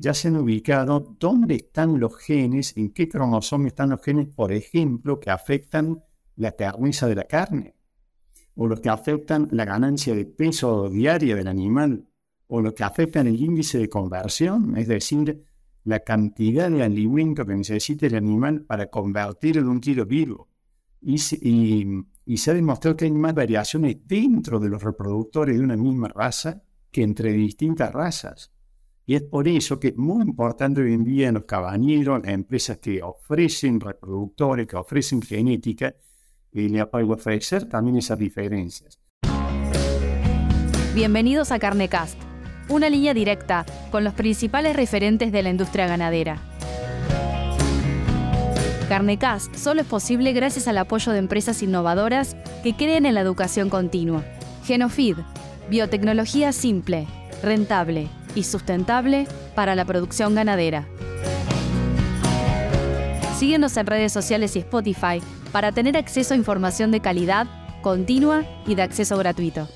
ya se han ubicado dónde están los genes, en qué cromosoma están los genes, por ejemplo, que afectan la terneza de la carne, o los que afectan la ganancia de peso diaria del animal, o los que afectan el índice de conversión, es decir, la cantidad de alimento que necesita el animal para convertirlo en un kilo vivo. Y se ha demostrado que hay más variaciones dentro de los reproductores de una misma raza que entre distintas razas. Y es por eso que es muy importante hoy en día los cabañeros, las empresas que ofrecen reproductores, que ofrecen genética, y le ofrecer también esas diferencias. Bienvenidos a Carnecast, una línea directa con los principales referentes de la industria ganadera. Carnecast solo es posible gracias al apoyo de empresas innovadoras que creen en la educación continua. Genofeed, biotecnología simple, rentable y sustentable para la producción ganadera. Síguenos en redes sociales y Spotify para tener acceso a información de calidad, continua y de acceso gratuito.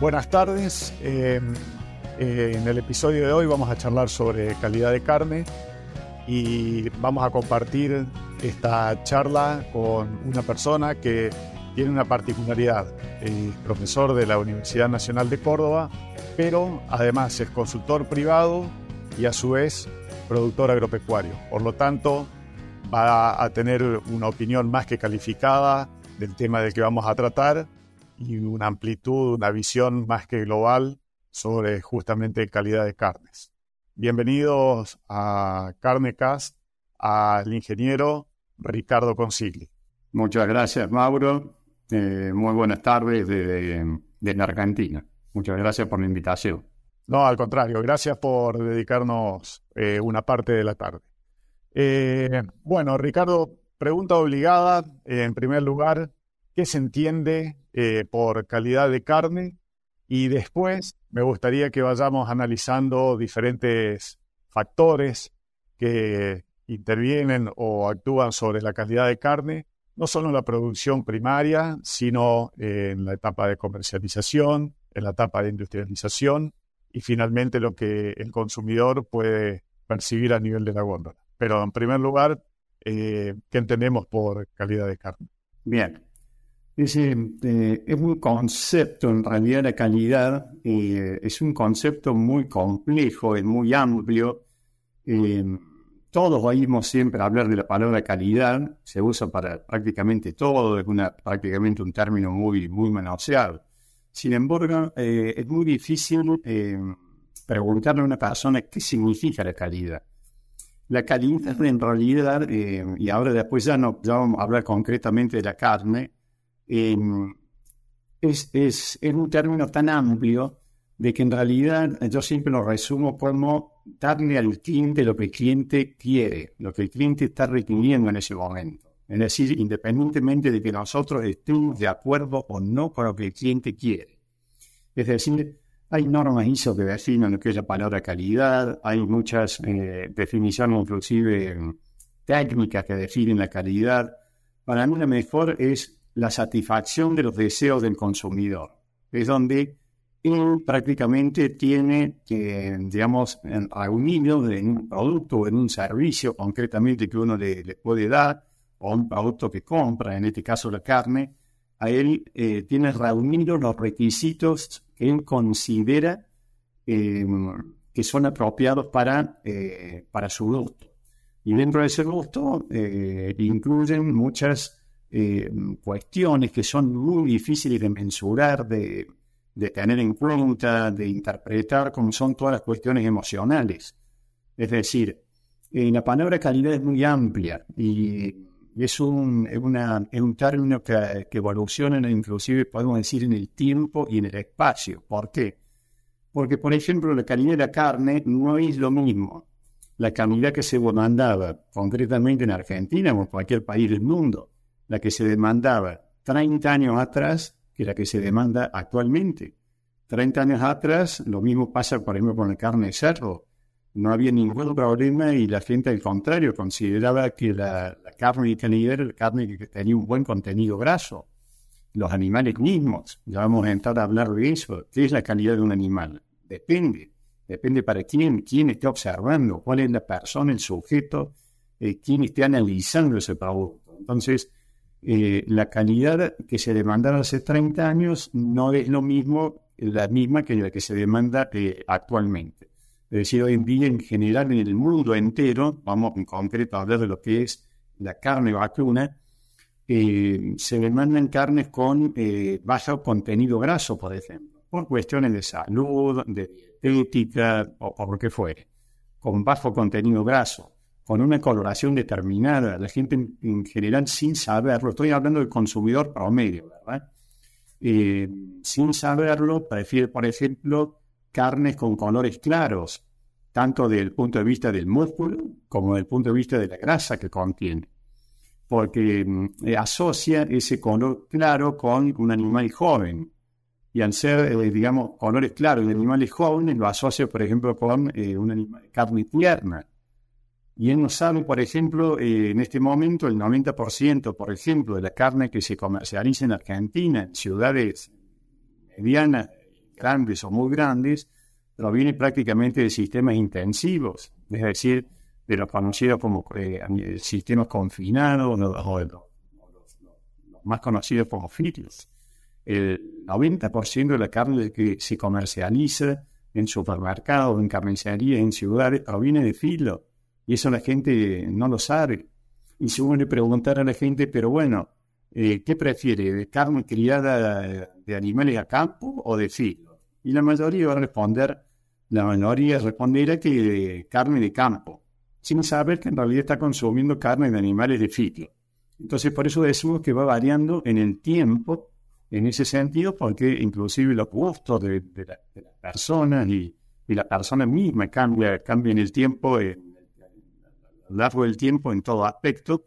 Buenas tardes. Em, eh, en el episodio de hoy vamos a charlar sobre calidad de carne y vamos a compartir esta charla con una persona que tiene una particularidad, el profesor de la Universidad Nacional de Córdoba, pero además es consultor privado y a su vez productor agropecuario. Por lo tanto, va a tener una opinión más que calificada del tema del que vamos a tratar y una amplitud, una visión más que global sobre justamente calidad de carnes. Bienvenidos a Carnecast al ingeniero Ricardo Consigli. Muchas gracias, Mauro. Eh, muy buenas tardes desde, Argentina. Muchas gracias por la invitación. No, al contrario, gracias por dedicarnos eh, una parte de la tarde. Eh, bueno, Ricardo, pregunta obligada. en primer lugar, ¿qué se entiende por calidad de carne? Y después me gustaría que vayamos analizando diferentes factores que intervienen o actúan sobre la calidad de carne no solo en la producción primaria, sino en la etapa de comercialización, en la etapa de industrialización y finalmente lo que el consumidor puede percibir a nivel de la góndola. Pero en primer lugar, eh, ¿qué entendemos por calidad de carne? Bien. Eh, es un concepto, en realidad la calidad eh, es un concepto muy complejo, es muy amplio todos oímos siempre hablar de la palabra calidad, se usa para prácticamente todo, es una, prácticamente un término muy, muy manoseado. Sin embargo, eh, es muy difícil eh, preguntarle a una persona qué significa la calidad. La calidad en realidad, eh, y ahora después ya, no, vamos a hablar concretamente de la carne, es, es, es un término tan amplio de que en realidad yo siempre lo resumo como darle al cliente lo que el cliente quiere, lo que el cliente está requiriendo en ese momento. Es decir, independientemente de que nosotros estemos de acuerdo o no con lo que el cliente quiere. Es decir, hay normas ISO que definen lo que es la palabra calidad, hay muchas eh, definiciones inclusive técnicas que definen la calidad. Para mí la mejor es la satisfacción de los deseos del consumidor. Es donde él prácticamente tiene que, digamos, reunido en un producto o en un servicio concretamente que uno le, puede dar, o un producto que compra, en este caso la carne, a él eh, tiene reunidos los requisitos que él considera em, que son apropiados para, eh, para su gusto. Y dentro de ese gusto eh, incluyen muchas cuestiones que son muy difíciles de mensurar, de de tener en cuenta, de interpretar, como son todas las cuestiones emocionales. Es decir, eh, la palabra calidad es muy amplia y es un, una, es un término que, que, evoluciona, inclusive podemos decir, en el tiempo y en el espacio. ¿Por qué? Porque, por ejemplo, la calidad de la carne no es lo mismo. La calidad que se demandaba, concretamente en Argentina o en cualquier país del mundo, la que se demandaba 30 años atrás que la que se demanda actualmente. 30 años atrás, lo mismo pasa, por ejemplo, con la carne de cerdo. No había ningún problema y la gente, al contrario, consideraba que la, carne de calidad era la carne que tenía un buen contenido graso. Los animales mismos, ya vamos a entrar a hablar de eso. ¿Qué es la calidad de un animal? Depende. depende para quién, quién esté observando, cuál es la persona, el sujeto, eh, quién esté analizando ese producto. Entonces, eh, la calidad que se demandaba hace 30 años no es lo mismo, la misma que la que se demanda eh, actualmente. Es decir, hoy en día, en general, en el mundo entero, vamos en concreto a hablar de lo que es la carne vacuna, se demandan carnes con bajo contenido graso, por ejemplo, por cuestiones de salud, de ética o por lo que fuere, con bajo contenido graso, con una coloración determinada, la gente en, general sin saberlo, estoy hablando del consumidor promedio, ¿verdad? Eh, sin saberlo, prefiere, por ejemplo, carnes con colores claros, tanto desde el punto de vista del músculo como desde el punto de vista de la grasa que contiene, porque mm, asocia ese color claro con un animal joven, y al ser, eh, digamos, colores claros de animales jóvenes, lo asocio, por ejemplo, con eh, una carne tierna. Y no sabe, por ejemplo, eh, en este momento el 90%, por ejemplo, de la carne que se comercializa en Argentina, en ciudades medianas, grandes o muy grandes, proviene prácticamente de sistemas intensivos, es decir, de los conocidos como sistemas confinados o, los, más conocidos como fitios el 90% de la carne que se comercializa en supermercados, en carnicería, en ciudades, proviene de filo. Y eso la gente no lo sabe. Y si uno le preguntar a la gente, pero bueno, eh, ¿qué prefiere? ¿De carne criada de animales a campo o de filo? Y la mayoría va a responder, la mayoría responderá que de carne de campo, sin saber que en realidad está consumiendo carne de animales de filo. Entonces, por eso decimos que va variando en el tiempo en ese sentido, porque inclusive los gustos de, las personas y, la persona misma cambia, cambia en el tiempo, a largo del tiempo en todo aspecto.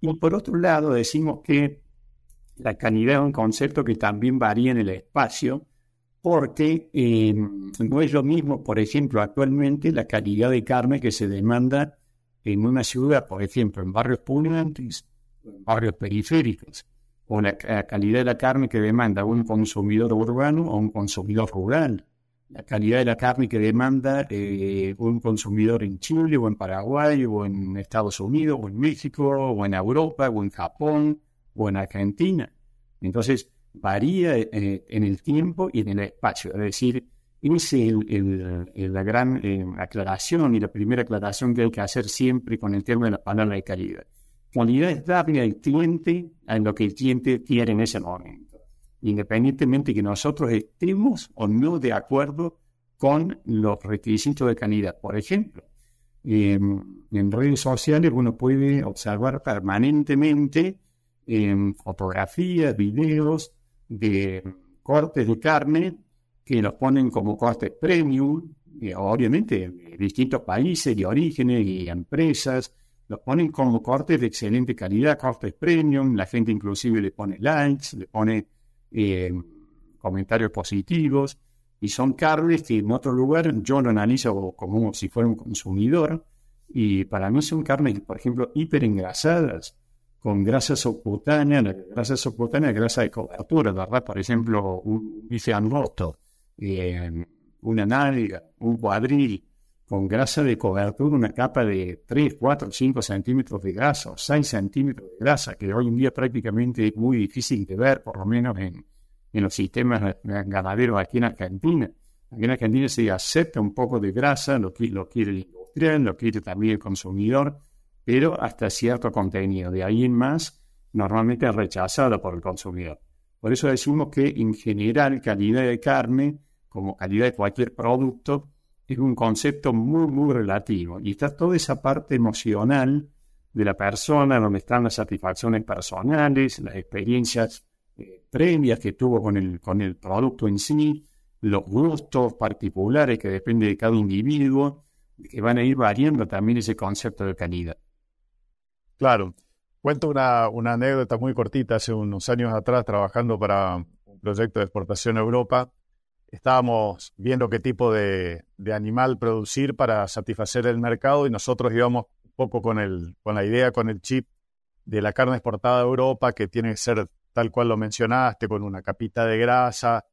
Y por otro lado, decimos que la calidad es un concepto que también varía en el espacio, porque eh, no es lo mismo, por ejemplo, actualmente la calidad de carne que se demanda en una ciudad, por ejemplo, en barrios pudientes, en barrios periféricos o la, calidad de la carne que demanda un consumidor urbano o un consumidor rural, la calidad de la carne que demanda eh, un consumidor en Chile o en Paraguay o en Estados Unidos o en México o en Europa o en Japón o en Argentina. Entonces varía eh, en el tiempo y en el espacio. Es decir, esa es la gran eh, aclaración y la primera aclaración que hay que hacer siempre con el tema de la palabra de calidad calidad es darle al cliente a lo que el cliente quiere en ese momento, independientemente de que nosotros estemos o no de acuerdo con los requisitos de calidad. Por ejemplo, en redes sociales uno puede observar permanentemente fotografías, videos de cortes de carne que los ponen como cortes premium, obviamente de distintos países de orígenes y empresas, los ponen como cortes de excelente calidad, cortes premium, la gente inclusive le pone likes, le pone eh, comentarios positivos, y son carnes que en otro lugar yo lo analizo como si fuera un consumidor, y para mí son carnes, por ejemplo, hiperengrasadas, con grasa subcutánea, grasa subcutánea grasa de cobertura, ¿verdad? Por ejemplo, un bife angosto, eh, una nalga, un cuadril, con grasa de cobertura, una capa de 3, 4, 5 centímetros de grasa o 6 centímetros de grasa, que hoy en día prácticamente es muy difícil de ver, por lo menos en, los sistemas ganaderos aquí en Argentina. Aquí en Argentina se acepta un poco de grasa, lo, lo quiere el industrial, lo quiere también el consumidor, pero hasta cierto contenido. De ahí en más, normalmente es rechazado por el consumidor. Por eso decimos que en general calidad de carne, como calidad de cualquier producto, es un concepto muy, muy relativo. Y está toda esa parte emocional de la persona, donde están las satisfacciones personales, las experiencias eh, previas que tuvo con el, con el producto en sí, los gustos particulares que depende de cada individuo, que van a ir variando también ese concepto de calidad. Claro. Cuento una, una anécdota muy cortita. Hace unos años atrás, trabajando para un proyecto de exportación a Europa, estábamos viendo qué tipo de, animal producir para satisfacer el mercado y nosotros íbamos un poco con, el, con la idea, con el chip de la carne exportada a Europa, que tiene que ser tal cual lo mencionaste, con una capita de grasa.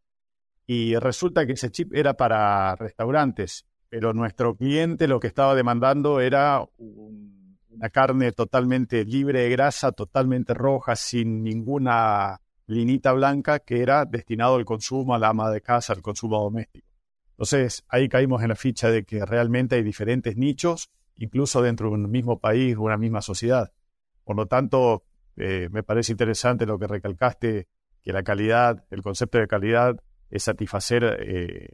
Y resulta que ese chip era para restaurantes pero nuestro cliente lo que estaba demandando era una carne totalmente libre de grasa, totalmente roja, sin ninguna linita blanca, que era destinado al consumo, a la ama de casa, al consumo doméstico. Entonces, ahí caímos en la ficha de que realmente hay diferentes nichos, incluso dentro de un mismo país o una misma sociedad. Por lo tanto, eh, me parece interesante lo que recalcaste, que la calidad, el concepto de calidad es satisfacer eh,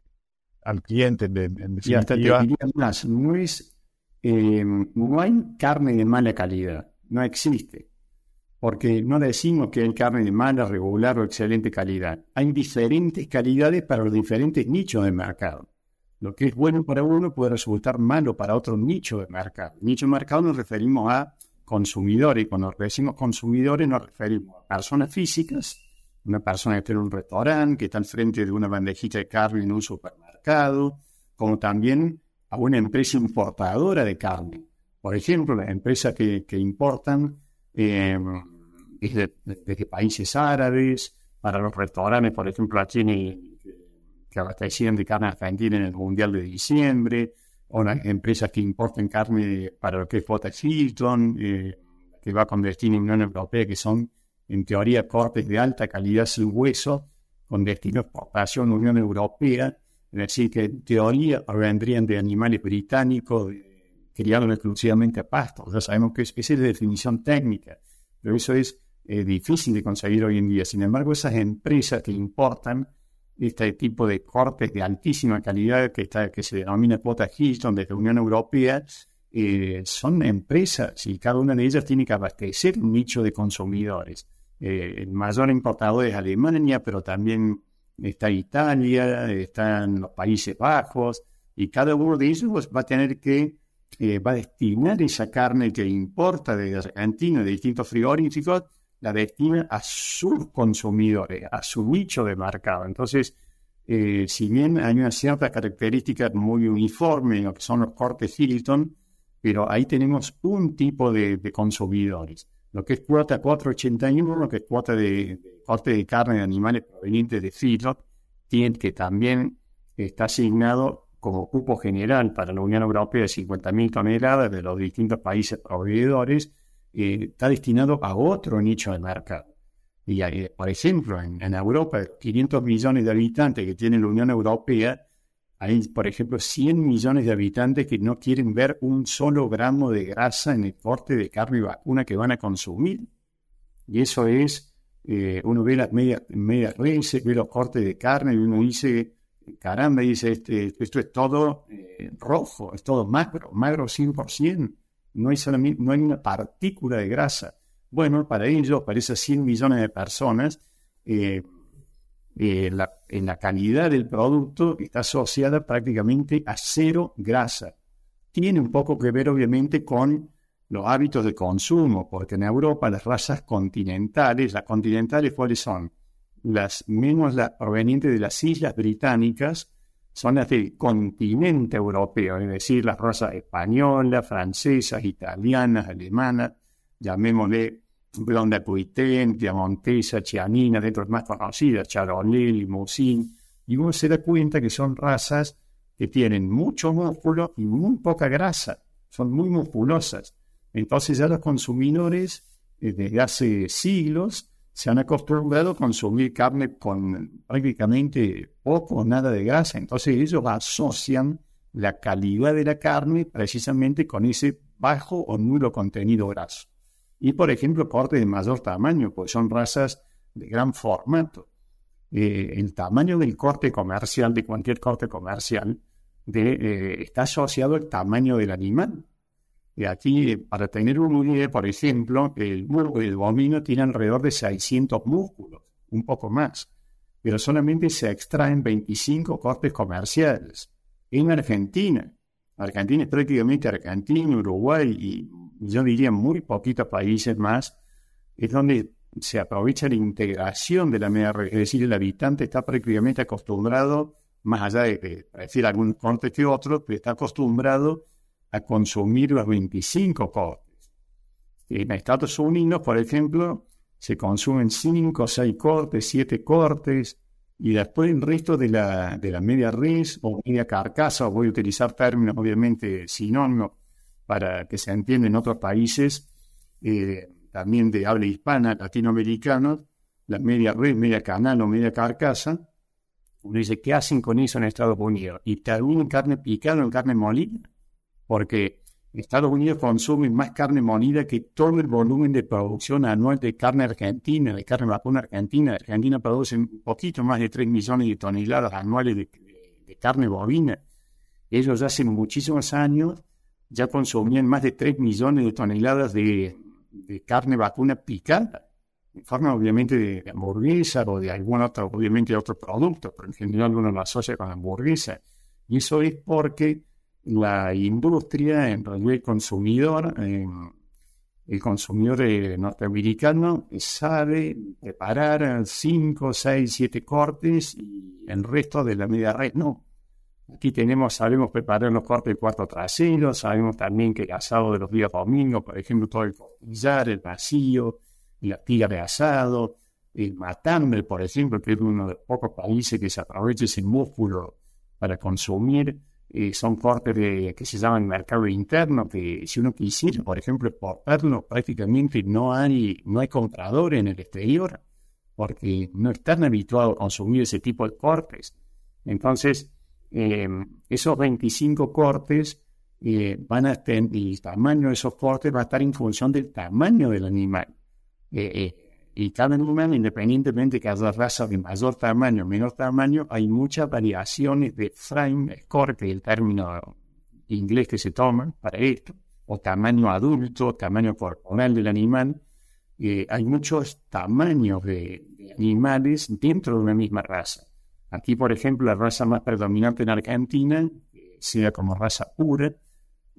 al cliente en, Y hasta te diría más, no, es, eh, no hay carne de mala calidad, no existe. Porque no decimos que hay carne de mala, regular o excelente calidad. Hay diferentes calidades para los diferentes nichos de mercado. Lo que es bueno para uno puede resultar malo para otro nicho de mercado. Nicho de mercado nos referimos a consumidores. Cuando decimos consumidores nos referimos a personas físicas, una persona que está en un restaurante, que está al frente de una bandejita de carne en un supermercado, como también a una empresa importadora de carne. Por ejemplo, las empresas que, importan eh, desde, países árabes, para los restaurantes, por ejemplo, aquí en que abastecían de carne argentina en el Mundial de diciembre, o las empresas que importan carne para lo que es Bota Hilton, eh, que va con destino a Unión Europea, que son en teoría cortes de alta calidad sin hueso, con destino a exportación Unión Europea, es decir, que en teoría vendrían de animales británicos criados exclusivamente a pastos. Ya sabemos que es, esa es la definición técnica, pero eso es eh, difícil de conseguir hoy en día. Sin embargo, esas empresas que importan este tipo de cortes de altísima calidad que, está, que se denomina cuota Hilton desde la Unión Europea, eh, son empresas y cada una de ellas tiene que abastecer un nicho de consumidores. Eh, el mayor importador es Alemania, pero también está Italia, están los Países Bajos, y cada uno de ellos pues, va a tener que, va a destinar esa carne que importa de Argentina, de distintos frigoríficos, la destina a sus consumidores, a su nicho de mercado. Entonces, eh, si bien hay una cierta característica muy uniforme en lo que son los cortes Hilton, pero ahí tenemos un tipo de, consumidores. Lo que es cuota 481, lo que es cuota de, corte de carne de animales provenientes de feedlot, tiene que también está asignado como cupo general para la Unión Europea de 50.000 toneladas de los distintos países proveedores, eh, está destinado a otro nicho de mercado. Y, eh, por ejemplo, en, en, Europa, 500 millones de habitantes que tiene la Unión Europea, hay, por ejemplo, 100 millones de habitantes que no quieren ver un solo gramo de grasa en el corte de carne y vacuna que van a consumir. Y eso es, eh, uno ve las medias, medias reses, ve los cortes de carne y uno dice, caramba, dice, este, esto es todo rojo, es todo magro, magro 100% no hay, no hay una partícula de grasa. Bueno, para ellos, para esas 100 millones de personas, eh, eh, en la calidad del producto está asociada prácticamente a cero grasa. Tiene un poco que ver, obviamente, con los hábitos de consumo, porque en Europa las razas continentales, las continentales, ¿cuáles son? Las menos las provenientes de las islas británicas, son del continente europeo, es decir, las razas españolas, francesas, italianas, alemanas, llamémosle Blonda Puiten, Piamontesa, Chianina, dentro de las más conocidas, Charolais, Limousin, y uno se da cuenta que son razas que tienen mucho músculo y muy poca grasa, son muy musculosas. Entonces ya los consumidores eh, desde hace siglos se han acostumbrado a consumir carne con prácticamente poco o nada de grasa. Entonces ellos asocian la calidad de la carne precisamente con ese bajo o nulo contenido graso. Y por ejemplo, cortes de mayor tamaño, pues son razas de gran formato. Eh, el tamaño del corte comercial, de cualquier corte comercial, eh, está asociado al tamaño del animal. Y aquí, para tener una idea, por ejemplo, el muslo del bovino tiene alrededor de 600 músculos, un poco más, pero solamente se extraen 25 cortes comerciales. En Argentina, Argentina es prácticamente Argentina, Uruguay y yo diría muy poquitos países más, es donde se aprovecha la integración de la media es decir, el habitante está prácticamente acostumbrado, más allá de, decir algún corte que otro, pero está acostumbrado a consumir los 25 cortes. En Estados Unidos, por ejemplo, se consumen 5, 6 cortes, 7 cortes. Y después el resto de la, de la media res o media carcasa, voy a utilizar términos obviamente sinónimos para que se entienda en otros países, eh, también de habla hispana, latinoamericanos, la media res, media canal o media carcasa. Uno dice, ¿qué hacen con eso en Estados Unidos? ¿Y terminan carne picada en carne molida? Porque Estados Unidos consume más carne molida que todo el volumen de producción anual de carne argentina, de carne vacuna argentina. Argentina produce un poquito más de 3 millones de toneladas anuales de, carne bovina. Ellos hace muchísimos años ya consumían más de 3 millones de toneladas de, carne vacuna picada, en forma obviamente de, hamburguesa o de algún otro, obviamente de otro producto, pero en general uno lo asocia con hamburguesa. Y eso es porque la industria, en realidad el consumidor, el consumidor eh, norteamericano sabe preparar 5, 6, 7 cortes y el resto de la media red no. Aquí tenemos, sabemos preparar los cortes de cuarto trasero, sabemos también que el asado de los días domingos, por ejemplo, todo el costillar, el vacío, la tira de asado, el matambre, por ejemplo, que es uno de los pocos países que se aprovecha ese músculo para consumir son cortes de, que se llaman mercado interno, que si uno quisiera, por ejemplo, exportarlo, prácticamente no hay, no hay compradores en el exterior, porque no están habituados a consumir ese tipo de cortes. Entonces, em, esos 25 cortes eh, van a tener, el tamaño de esos cortes va a estar en función del tamaño del animal. Eh, eh, y cada animal, independientemente que haya raza de mayor tamaño o menor tamaño, hay muchas variaciones de frame, score, que es el término inglés que se toma para esto, o tamaño adulto, tamaño corporal del animal. Eh, hay muchos tamaños de, animales dentro de una misma raza. Aquí, por ejemplo, la raza más predominante en Argentina, sea como raza pura,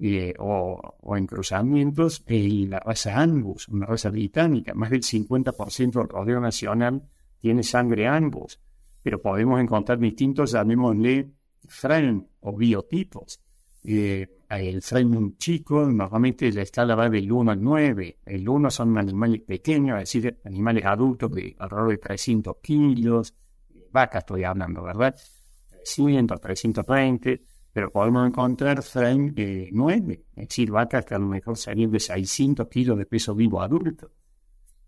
eh, o, en cruzamientos, y la raza Angus, una raza británica, más del 50% del rodeo nacional tiene sangre Angus, pero podemos encontrar distintos, llamémosle frame o biotipos. Eh, el frame chico, normalmente la escala va del 1 al 9. El 1 son animales pequeños, es decir, animales adultos de alrededor de 300 kilos, vacas estoy hablando, ¿verdad? 300, 320 pero podemos encontrar frame eh, 9, es decir, vacas que a lo mejor serían de 600 kilos de peso vivo adulto.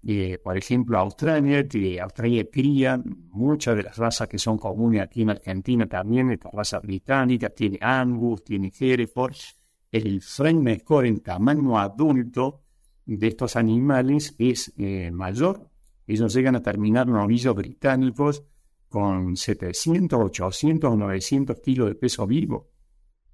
Eh, por ejemplo, Australia, Australia cría muchas de las razas que son comunes aquí en Argentina también, esta raza británica, tiene Angus, tiene Hereford. El frame score en tamaño adulto de estos animales es eh, mayor. Ellos llegan a terminar novillos británicos con 700, 800 o 900 kilos de peso vivo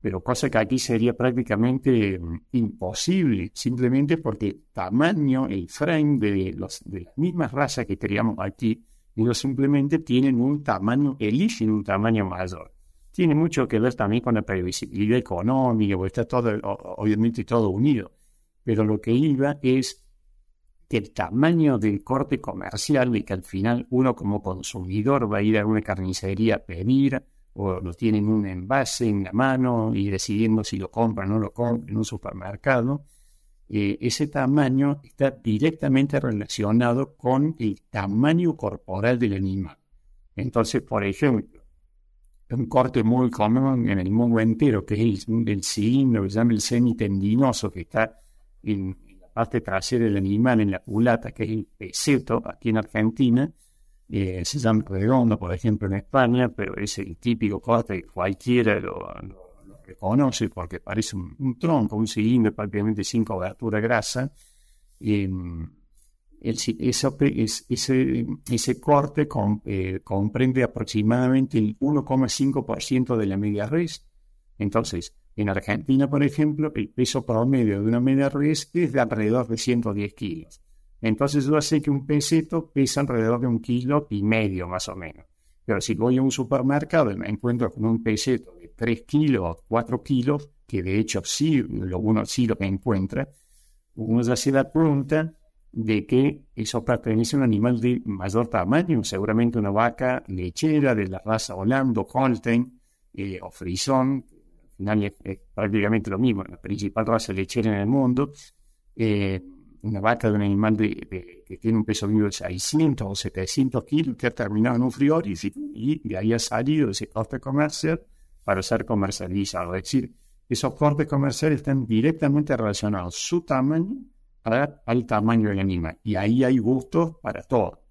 pero cosa que aquí sería prácticamente mm, imposible, simplemente porque el tamaño, el frame de, los, de las mismas razas que teníamos aquí, ellos simplemente tienen un tamaño, eligen un tamaño mayor. Tiene mucho que ver también con la previsibilidad económica, porque está todo, obviamente todo unido. Pero lo que iba es que el tamaño del corte comercial y que al final uno como consumidor va a ir a una carnicería a pedir o lo tienen en un envase en la mano y decidiendo si lo compran o no lo compran en un supermercado, eh, ese tamaño está directamente relacionado con el tamaño corporal del animal. Entonces, por ejemplo, un corte muy común en el mundo entero, que es el, el cilindro que se llama el semitendinoso, que está en, la parte trasera del animal, en la culata, que es el peseto aquí en Argentina, eh, se llama redondo, por ejemplo, en España, pero es el típico corte que cualquiera lo, reconoce porque parece un, tronco, un cilindro prácticamente sin cobertura grasa. el, ese, ese, corte eh, comprende aproximadamente el 1,5% de la media res. Entonces, en Argentina, por ejemplo, el peso promedio de una media res es de alrededor de 110 kilos. Entonces yo sé que un peseto pesa alrededor de un kilo y medio más o menos. Pero si voy a un supermercado y me encuentro con un peseto de 3 kilos o 4 kilos, que de hecho sí, lo, uno sí lo encuentra, uno ya se da cuenta de que eso pertenece a un animal de mayor tamaño, seguramente una vaca lechera de la raza Holando, Holstein eh, o al final es, prácticamente lo mismo, la principal raza lechera en el mundo. Eh, una vaca de un animal de, que tiene un peso vivo de 600 o 700 kilos que ha terminado en un frigorífico y de ahí ha salido ese corte comercial para ser comercializado. Es decir, esos cortes comerciales están directamente relacionados su tamaño al tamaño del animal y ahí hay gustos para todo.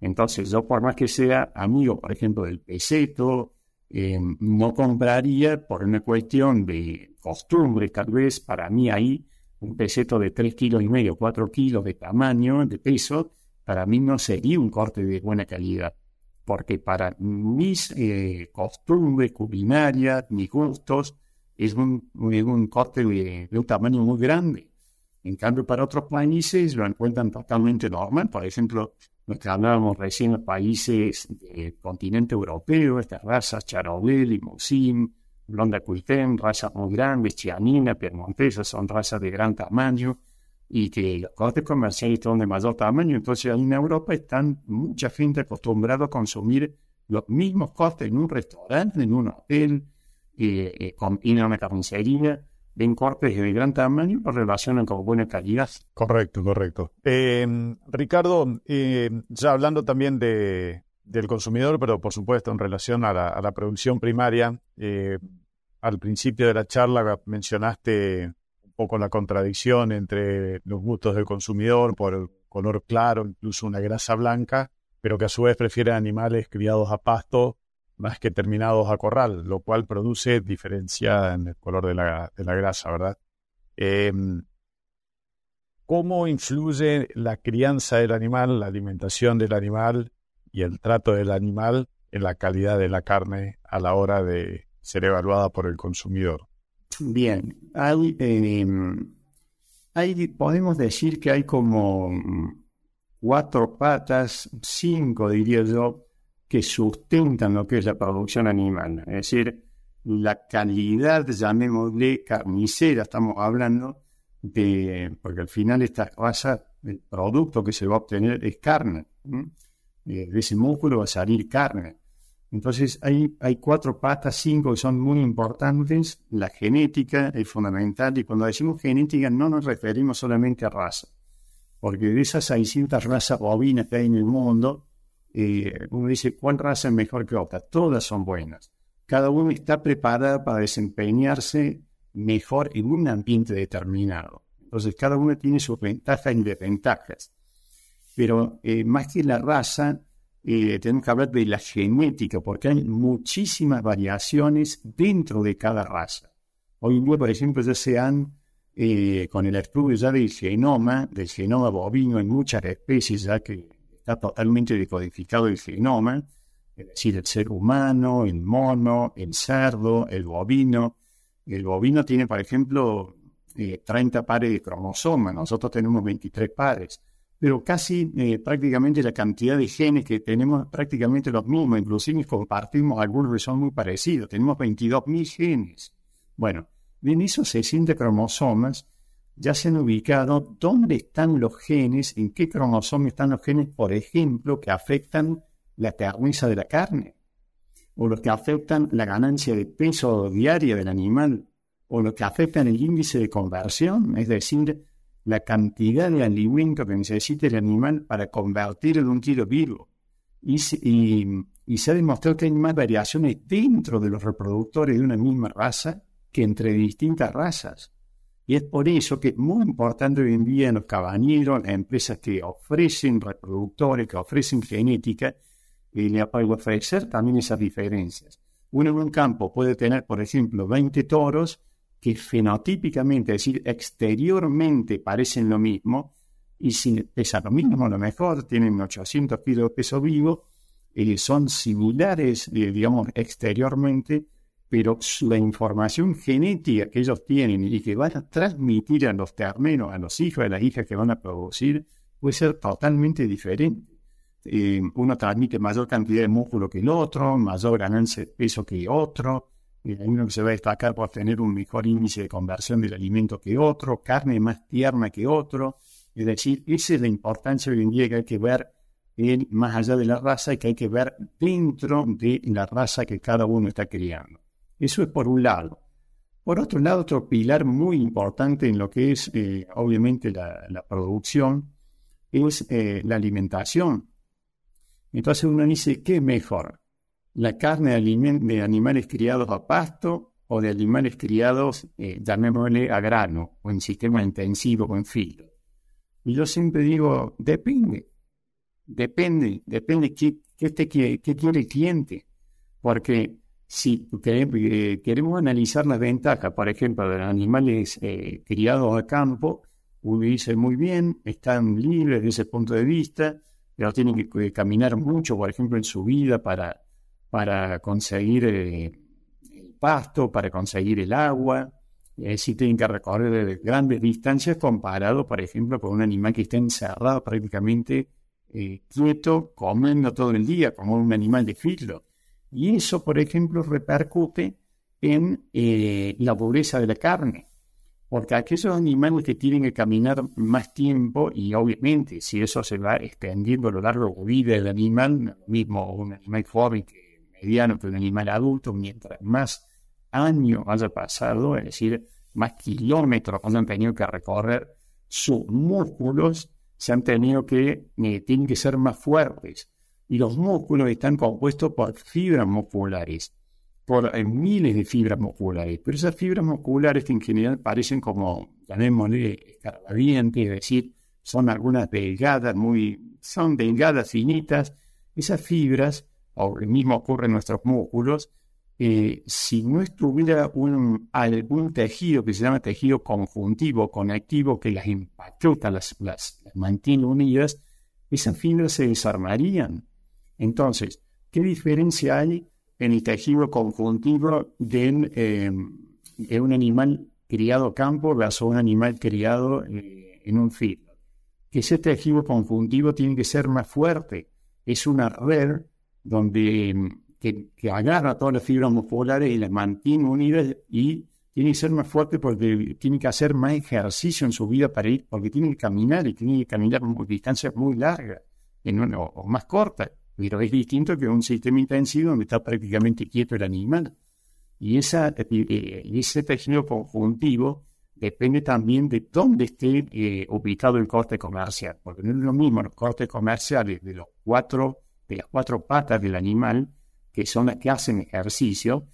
Entonces, yo por más que sea amigo, por ejemplo, del peseto, eh, no compraría por una cuestión de costumbre, tal vez para mí ahí un peseto de 3 kilos y medio, 4 kilos de tamaño, de peso, para mí no sería un corte de buena calidad, porque para mis eh, costumbres culinarias, mis gustos, es un, un corte de, un tamaño muy grande. En cambio, para otros países lo encuentran totalmente normal. Por ejemplo, lo que hablábamos recién, los países del continente europeo, estas razas Charolais, Limousin, Blonda Cuitén, razas muy grandes, Chianina, Piemontesa, son razas de gran tamaño y que los cortes comerciales son de mayor tamaño. Entonces, en Europa están mucha gente acostumbrada a consumir los mismos cortes en un restaurante, en un hotel, eh, eh, en una carnicería ven cortes de gran tamaño lo relacionan con buena calidad. Correcto, correcto. Eh, Ricardo, ya hablando también de, del consumidor, pero por supuesto en relación a la, producción primaria, eh, al principio de la charla mencionaste un poco la contradicción entre los gustos del consumidor por el color claro, incluso una grasa blanca, pero que a su vez prefiere animales criados a pasto más que terminados a corral, lo cual produce diferencia en el color de la, grasa, ¿verdad? Em, ¿Cómo influye la crianza del animal, la alimentación del animal y el trato del animal en la calidad de la carne a la hora de ser evaluada por el consumidor? Bien, hay, em, hay, podemos decir que hay como cuatro patas, cinco diría yo, que sustentan lo que es la producción animal. Es decir, la calidad, llamémosle carnicera, estamos hablando de, porque al final esta raza, el producto que se va a obtener es carne. De ese músculo va a salir carne. Entonces hay, hay cuatro patas, cinco que son muy importantes. La genética es fundamental y cuando decimos genética no nos referimos solamente a raza, porque de esas 600 razas bovinas que hay en el mundo, eh, uno dice, ¿cuál raza es mejor que otra? Todas son buenas. Cada uno está preparada para desempeñarse mejor en un ambiente determinado. Entonces, cada uno tiene sus ventajas y desventajas. Pero eh, más que la raza, eh, tenemos que hablar de la genética, porque hay muchísimas variaciones dentro de cada raza. Hoy en día, por ejemplo, ya se han, con el estudio del genoma, del genoma bovino en muchas especies, ya que está totalmente decodificado el genoma, es decir, el ser humano, el mono, el cerdo, el bovino. El bovino tiene, por ejemplo, 30 eh, pares de cromosomas, nosotros tenemos 23 pares, pero casi eh, prácticamente la cantidad de genes que tenemos prácticamente los mismos, inclusive compartimos algunos que son muy parecidos, tenemos 22.000 genes. Bueno, en esos 60 cromosomas ya se han ubicado dónde están los genes, en qué cromosoma están los genes, por ejemplo, que afectan la terneza de la carne, o los que afectan la ganancia de peso diaria del animal, o los que afectan el índice de conversión, es decir, la cantidad de alimento que necesita el animal para convertirlo en un kilo vivo. Y, se ha demostrado que hay más variaciones dentro de los reproductores de una misma raza que entre distintas razas. Y es por eso que es muy importante hoy en día en los cabañeros, las empresas que ofrecen reproductores, que ofrecen genética, y le pueden ofrecer también esas diferencias. Uno en un campo puede tener, por ejemplo, 20 toros que fenotípicamente, es decir, exteriormente parecen lo mismo, y si pesan lo mismo, lo mejor tienen 800 kilos de peso vivo, y son similares, eh, digamos, exteriormente, pero la información genética que ellos tienen y que van a transmitir a los terneros, a los hijos, a las hijas que van a producir, puede ser totalmente diferente. Eh, uno transmite mayor cantidad de músculo que el otro, mayor ganancia de peso que otro, hay uno que se va a destacar por tener un mejor índice de conversión del alimento que otro, carne más tierna que otro. Es decir, esa es la importancia hoy en día que hay que ver más allá de la raza y que hay que ver dentro de la raza que cada uno está criando. Eso es por un lado. Por otro lado, otro pilar muy importante en lo que es, eh, obviamente, la, producción es eh, la alimentación. Entonces uno dice, ¿qué es mejor? ¿La carne de, animales criados a pasto o de animales criados, eh, llamémosle a grano, o en sistema intensivo o en filo? Y yo siempre digo, depende, depende, depende qué, qué, qué quiere el cliente. Porque si eh, queremos analizar las ventajas, por ejemplo, de los animales eh, criados a campo, uno dice muy bien, están libres desde ese punto de vista, pero tienen que caminar mucho, por ejemplo, en su vida para, para conseguir eh, el pasto, para conseguir el agua. si tienen que recorrer grandes distancias comparado, por ejemplo, con un animal que está encerrado prácticamente quieto, comiendo todo el día, como un animal de filo. Y eso, por ejemplo, repercute en eh, la pobreza de la carne. Porque aquellos animales que tienen que caminar más tiempo, y obviamente si eso se va extendiendo a lo largo de la vida del animal, mismo un animal joven que mediano que un animal adulto, mientras más años haya pasado, es decir, más kilómetros han tenido que recorrer, sus músculos se han tenido que, eh, tienen que ser más fuertes. Y los músculos están compuestos por fibras musculares, por eh, miles de fibras musculares, pero esas fibras musculares que en general parecen como, llamémosle, es decir, son algunas delgadas, muy, son delgadas, finitas, esas fibras, o lo mismo ocurre en nuestros músculos, eh, si no estuviera un, algún tejido que se llama tejido conjuntivo, conectivo, que las empaqueta, las, las mantiene unidas, esas fibras se desarmarían entonces, ¿qué diferencia hay en el tejido conjuntivo de, eh, un animal criado campo versus un animal criado eh, en un filo? Que ese tejido conjuntivo tiene que ser más fuerte. Es una red donde que, agarra todas las fibras musculares y las mantiene unidas y tiene que ser más fuerte porque tiene que hacer más ejercicio en su vida para ir, porque tiene que caminar y tiene que caminar distancias muy largas o más cortas. Pero es distinto que un sistema intensivo donde está prácticamente quieto el animal. Y, ese tejido conjuntivo depende también de dónde esté eh, ubicado el corte comercial, porque no es lo mismo los cortes comerciales de, los cuatro, de las cuatro patas del animal, que son las que hacen ejercicio,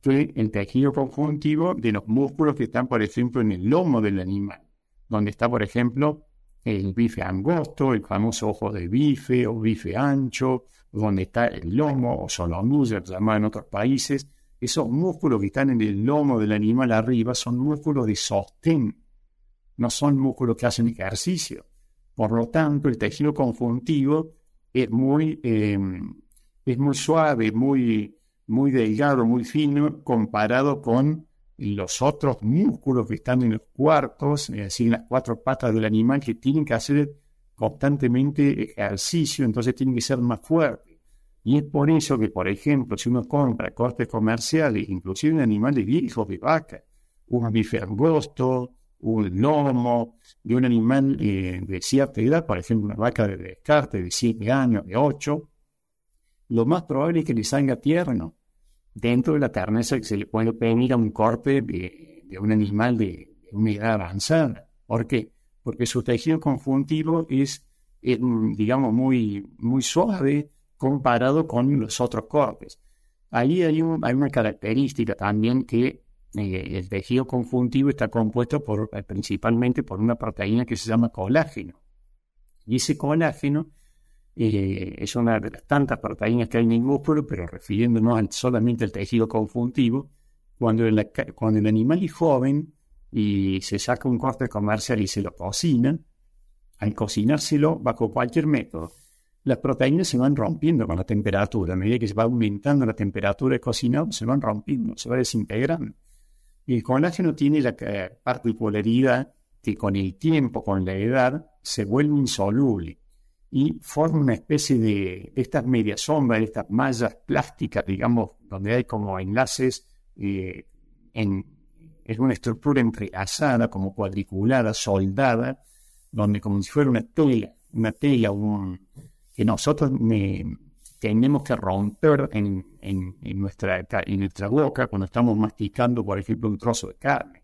que el tejido conjuntivo de los músculos que están, por ejemplo, en el lomo del animal, donde está, por ejemplo, el bife angosto, el famoso ojo de bife o bife ancho, donde está el lomo o solomillo, llamado en otros países. Esos músculos que están en el lomo del animal arriba son músculos de sostén, no son músculos que hacen ejercicio. Por lo tanto, el tejido conjuntivo es muy, em, es muy suave, muy, muy delgado, muy fino comparado con los otros músculos que están en los cuartos, es decir, en las cuatro patas del animal, que tienen que hacer constantemente ejercicio, entonces tienen que ser más fuertes. Y es por eso que, por ejemplo, si uno compra cortes comerciales, inclusive un animal de viejos de vaca, un bife angosto, un lomo de un animal eh, de cierta edad, por ejemplo, una vaca de descarte de 7 años, de 8, lo más probable es que le salga tierno dentro de la terneza que se le puede pedir a un corte de, un animal de, una edad avanzada. ¿Por qué? Porque su tejido conjuntivo es, digamos, muy, muy suave comparado con los otros cortes. Ahí hay, una característica también que eh, el tejido conjuntivo está compuesto eh, principalmente por una proteína que se llama colágeno. Y ese colágeno eh, es una de las tantas proteínas que hay en el músculo, pero refiriéndonos solamente al tejido conjuntivo, cuando el animal es joven y se saca un corte comercial y se lo cocina, al cocinárselo bajo cualquier método, las proteínas se van rompiendo con la temperatura. A medida que se va aumentando la temperatura de cocinado, se van rompiendo, se va desintegrando. Y el colágeno tiene la particularidad que con el tiempo, con la edad, se vuelve insoluble y forma una especie de, estas medias sombras, estas mallas plásticas, digamos, donde hay como enlaces eh, en, es una estructura entrelazada, como cuadriculada, soldada, donde como si fuera una tela, una tela, que nosotros tenemos que romper en, nuestra, en nuestra boca cuando estamos masticando, por ejemplo, un trozo de carne.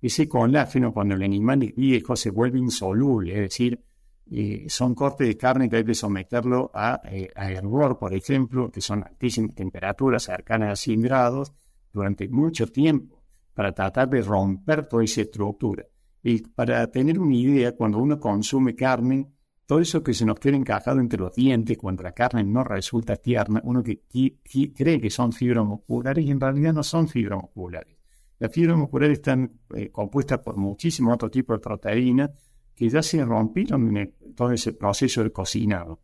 Ese colágeno, cuando el animal es viejo, se vuelve insoluble, es decir, eh, son cortes de carne que hay que someterlo a, eh, a hervor, por ejemplo, que son altísimas temperaturas, cercanas a 100 grados, durante mucho tiempo, para tratar de romper toda esa estructura. Y para tener una idea, cuando uno consume carne, todo eso que se nos queda encajado entre los dientes cuando la carne no resulta tierna, uno que, cree que son fibras musculares y en realidad no son fibras musculares. Las fibras musculares están eh, compuestas por muchísimos otros tipos de proteínas que ya se rompieron en todo ese proceso de cocinado.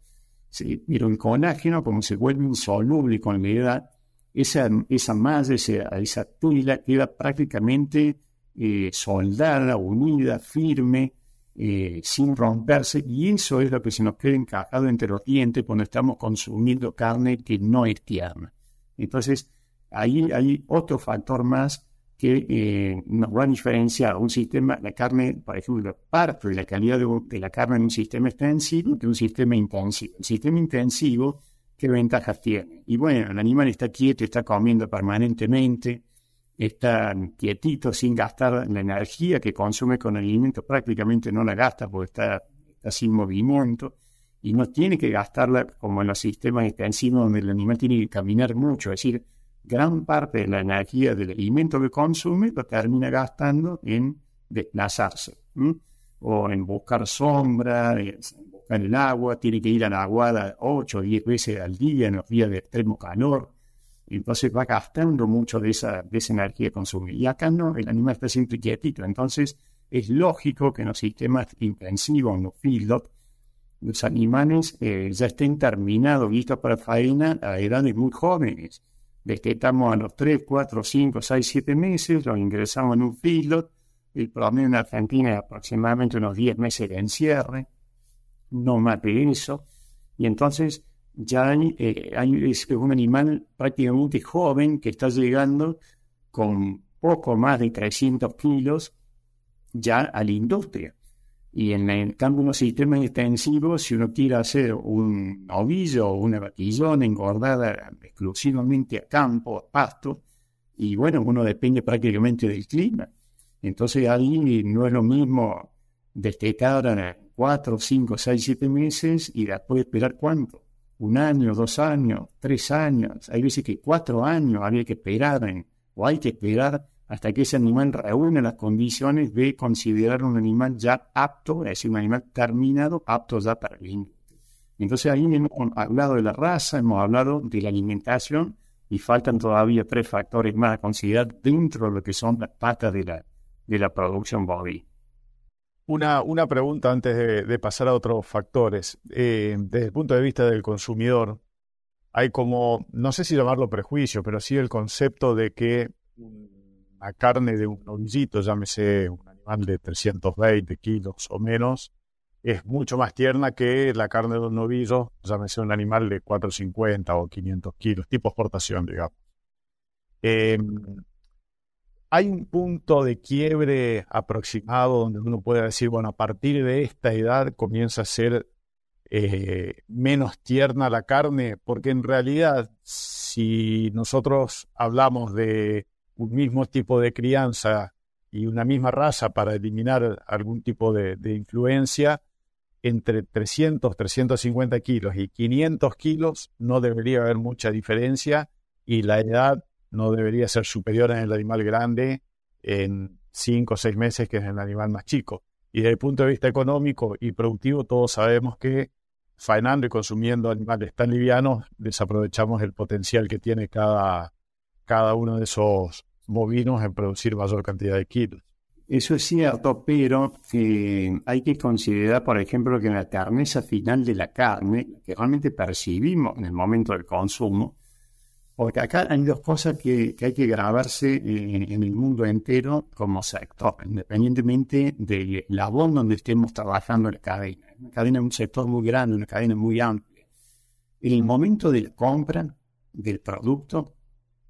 Pero el colágeno, como se vuelve insoluble con la edad, esa, esa malla, esa, esa tula queda prácticamente eh, soldada, unida, firme, eh, sin romperse, y eso es lo que se nos queda encajado entre los dientes cuando estamos consumiendo carne que no es tierna. Entonces, ahí hay otro factor más que eh, nos va a diferenciar un sistema, la carne, por ejemplo, parte de la calidad de, la carne en un sistema extensivo de un sistema intensivo. El sistema intensivo, ¿qué ventajas tiene? Y bueno, el animal está quieto, está comiendo permanentemente, está quietito sin gastar la energía que consume con el alimento, prácticamente no la gasta porque está, está sin movimiento y no tiene que gastarla como en los sistemas extensivos donde el animal tiene que caminar mucho, es decir, gran parte de la energía del alimento que consume lo termina gastando en desplazarse o en buscar sombra, en buscar el agua, tiene que ir a la aguada 8 o 10 veces al día en los días de extremo calor. Entonces va gastando mucho de esa, de esa energía consumida. Y acá no, el animal está siempre quietito. Entonces es lógico que en los sistemas intensivos, en los feedlots, los animales eh, ya estén terminados, listos para faena a edades muy jóvenes estamos a los 3, 4, 5, 6, 7 meses, los ingresamos en un feedlot. El promedio en Argentina es aproximadamente unos 10 meses de encierre, no más de eso. Y entonces ya hay, eh, es un animal prácticamente joven que está llegando con poco más de 300 kilos ya a la industria. Y en el cambio de unos sistemas extensivos, si uno quiere hacer un novillo o una vaquillona engordada exclusivamente a campo, a pasto, y bueno, uno depende prácticamente del clima. Entonces ahí no es lo mismo destetar cuatro, cinco, seis, siete meses y después esperar cuánto. Un año, dos años, tres años. Hay veces que cuatro años había que esperar o hay que esperar hasta que ese animal reúne las condiciones de considerar un animal ya apto, es decir, un animal terminado, apto ya para el. Entonces ahí hemos hablado de la raza, hemos hablado de la alimentación y faltan todavía tres factores más a considerar dentro de lo que son las patas de la, de la producción bovina. Una, una pregunta antes de, pasar a otros factores. Eh, desde el punto de vista del consumidor, hay como, no sé si llamarlo prejuicio, pero sí el concepto de que la carne de un novillito, llámese un animal de 320 kilos o menos, es mucho más tierna que la carne de un novillo, llámese un animal de 450 o 500 kilos, tipo exportación, digamos. Em, hay un punto de quiebre aproximado donde uno puede decir, bueno, a partir de esta edad comienza a ser eh, menos tierna la carne, porque en realidad si nosotros hablamos de un mismo tipo de crianza y una misma raza para eliminar algún tipo de, influencia, entre 300, 350 kilos y 500 kilos no debería haber mucha diferencia y la edad no debería ser superior en el animal grande en 5 o 6 meses que es el animal más chico. Y desde el punto de vista económico y productivo, todos sabemos que faenando y consumiendo animales tan livianos, desaprovechamos el potencial que tiene cada, cada uno de esos bovinos en producir mayor cantidad de kilos. Eso es cierto, pero eh, hay que considerar, por ejemplo, que en la carneza final de la carne, que realmente percibimos en el momento del consumo, porque acá hay dos cosas que, hay que grabarse en, en, el mundo entero como sector, independientemente del labor donde estemos trabajando en la cadena. Una cadena es un sector muy grande, una cadena muy amplia. En el momento de la compra del producto,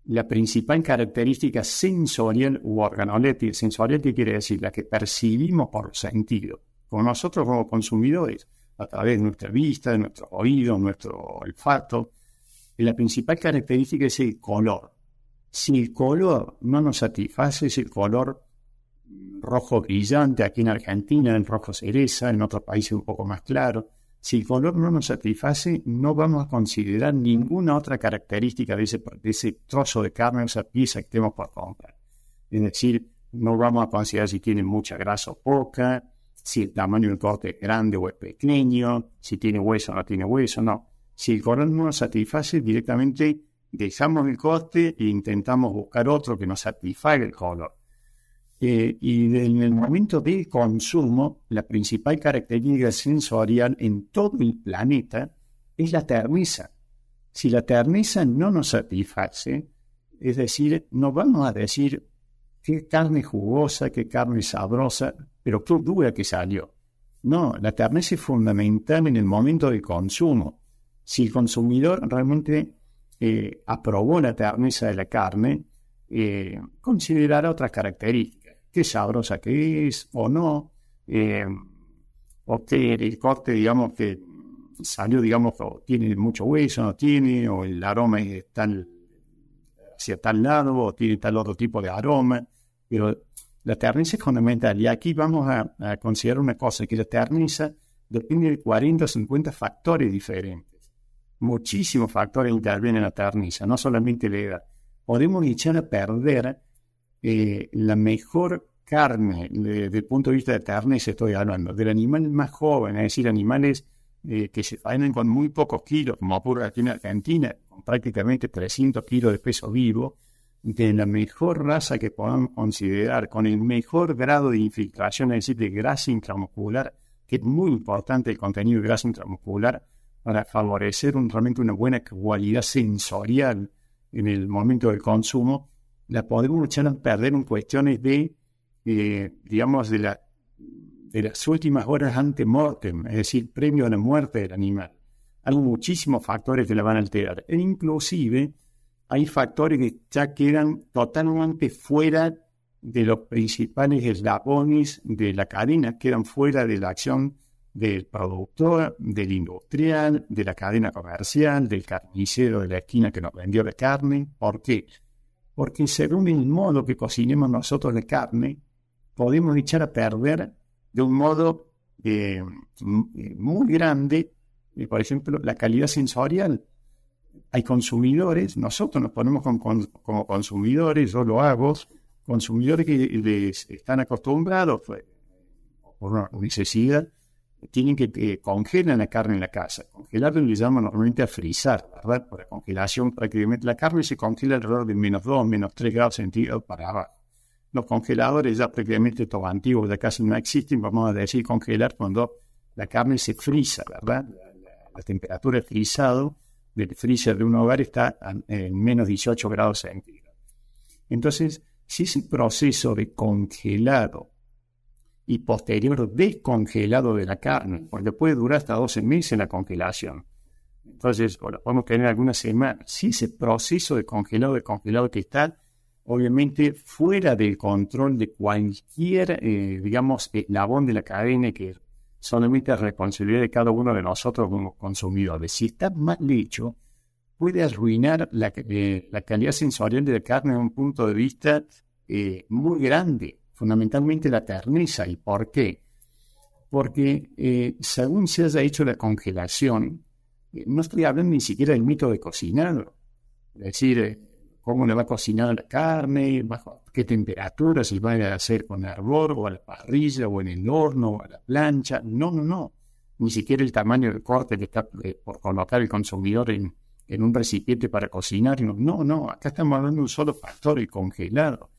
la principal característica sensorial u organoléptica, sensorial que quiere decir la que percibimos por sentido, con nosotros como consumidores, a través de nuestra vista, de nuestro oído, nuestro olfato, la principal característica es el color. Si el color no nos satisface, es el color rojo brillante, aquí en Argentina el rojo cereza, en otros países un poco más claro. Si el color no nos satisface, no vamos a considerar ninguna otra característica de ese, de ese trozo de carne, esa pieza que tenemos por comprar. Es decir, no vamos a considerar si tiene mucha grasa o poca, si el tamaño del corte es grande o es pequeño, si tiene hueso o no tiene hueso, no. Si el color no nos satisface, directamente dejamos el corte e intentamos buscar otro que nos satisfaga el color. Eh, y en el momento del consumo, la principal característica sensorial en todo el planeta es la terneza. Si la terneza no nos satisface, es decir, no vamos a decir qué carne jugosa, qué carne sabrosa, pero qué dura que salió. No, la terneza es fundamental en el momento del consumo. Si el consumidor realmente eh, aprobó la terneza de la carne, eh, considerará otras características qué sabrosa que es o no, eh, o que el corte, digamos, que salió, digamos, o tiene mucho hueso, no tiene, o el aroma es tal, hacia tal lado, o tiene tal otro tipo de aroma, pero la terneza es fundamental. Y aquí vamos a, considerar una cosa, que la terneza depende de 40 o 50 factores diferentes. Muchísimos factores intervienen en la terneza, no solamente la edad. Podemos echar a perder eh, la mejor carne desde el punto de vista de se estoy hablando, del animal más joven, es decir, animales eh, que se faenan con muy pocos kilos, como ocurre aquí en Argentina, con prácticamente 300 kilos de peso vivo, de la mejor raza que podamos considerar, con el mejor grado de infiltración, es decir, de grasa intramuscular, que es muy importante el contenido de grasa intramuscular para favorecer un, realmente una buena cualidad sensorial en el momento del consumo, la podemos echar a perder en cuestiones de, eh, digamos, de, la, de las últimas horas ante mortem, es decir, premio a la muerte del animal. Hay muchísimos factores que la van a alterar. E inclusive hay factores que ya quedan totalmente fuera de los principales eslabones de la cadena, quedan fuera de la acción del productor, del industrial, de la cadena comercial, del carnicero de la esquina que nos vendió la carne. ¿Por qué? porque según el modo que cocinemos nosotros la carne, podemos echar a perder de un modo eh, muy grande, eh, por ejemplo, la calidad sensorial. Hay consumidores, nosotros nos ponemos como consumidores, yo lo hago, consumidores que les están acostumbrados, pues, por una necesidad, tienen que eh, congelar la carne en la casa. Congelar le llaman normalmente a frizar, ¿verdad? Por la congelación, prácticamente la carne se congela alrededor de menos 2, menos 3 grados centígrados para abajo. Los congeladores ya prácticamente estos antiguos ya casi no existen, vamos a decir congelar cuando la carne se frisa, ¿verdad? La, temperatura de del freezer de un hogar está en menos 18 grados centígrados. Entonces, si ese proceso de congelado y posterior descongelado de la carne, porque puede durar hasta 12 meses la congelación. Entonces, o podemos tener algunas semanas. Si ese proceso de congelado, de congelado que está, obviamente fuera del control de cualquier, eh, digamos, eslabón de la cadena que solamente es responsabilidad de cada uno de nosotros como consumidores. Si está mal hecho, puede arruinar la, eh, calidad sensorial de la carne desde un punto de vista eh, muy grande fundamentalmente la terneza. ¿Y por qué? Porque eh, según se haya hecho la congelación, eh, no estoy hablando ni siquiera del mito de cocinado. Es decir, eh, cómo le va a cocinar la carne, bajo qué temperatura, si va a hacer con hervor o a la parrilla o en el horno o a la plancha. No, no, no. Ni siquiera el tamaño del corte que está por colocar el consumidor en, en un recipiente para cocinar. No, no, acá estamos hablando de un solo factor, el congelado.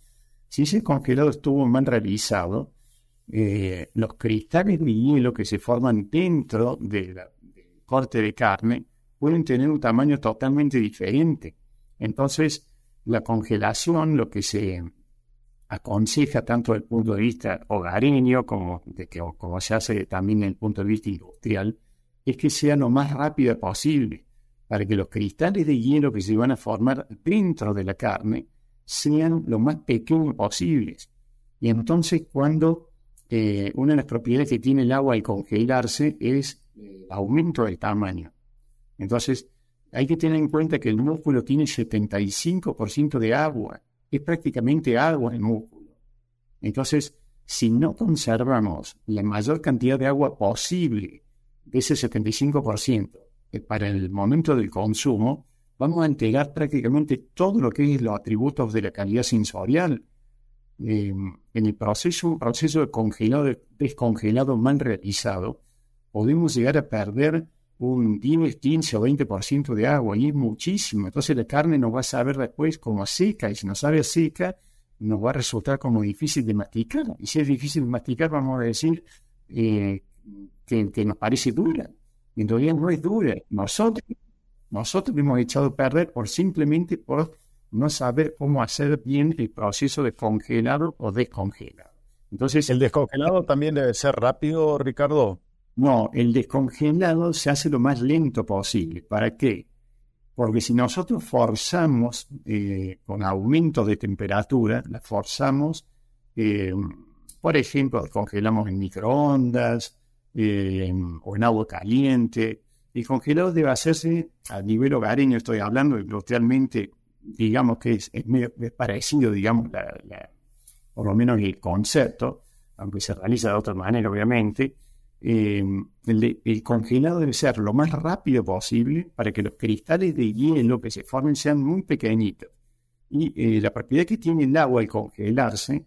Si ese congelado estuvo mal realizado, eh, los cristales de hielo que se forman dentro del corte de carne pueden tener un tamaño totalmente diferente. Entonces, la congelación, lo que se aconseja tanto desde el punto de vista hogareño como, de que, como se hace también desde el punto de vista industrial, es que sea lo más rápido posible, para que los cristales de hielo que se van a formar dentro de la carne sean lo más pequeños posibles. Y entonces cuando eh, una de las propiedades que tiene el agua al congelarse es el aumento del tamaño. Entonces, Hay que tener en cuenta que el músculo tiene 75% de agua. Es prácticamente agua el músculo. Entonces, si no conservamos la mayor cantidad de agua posible de ese 75% eh, para el momento del consumo, vamos a entregar prácticamente todo lo que es los atributos de la calidad sensorial. Em, en el proceso, un proceso de congelado, descongelado mal realizado, podemos llegar a perder un 10, 15 o 20% de agua y es muchísimo. Entonces la carne nos va a saber después como seca y si no sabe seca, nos va a resultar como difícil de masticar. Y si es difícil de masticar, vamos a decir eh, que, nos parece dura. En realidad no es dura. Nosotros, nosotros hemos echado a perder por simplemente por no saber cómo hacer bien el proceso de congelado o descongelado. Entonces, ¿El descongelado también debe ser rápido, Ricardo? No, el descongelado se hace lo más lento posible. ¿Para qué? Porque si nosotros forzamos eh, con aumento de temperatura, la forzamos, eh, por ejemplo, congelamos en microondas eh, o en agua caliente. El congelado debe hacerse a nivel hogareño, estoy hablando industrialmente, digamos que es, parecido, digamos, por lo menos el concepto, aunque se realiza de otra manera, obviamente eh, el, congelado debe ser lo más rápido posible para que los cristales de hielo que se formen sean muy pequeñitos. Y eh, la propiedad que tiene el agua al congelarse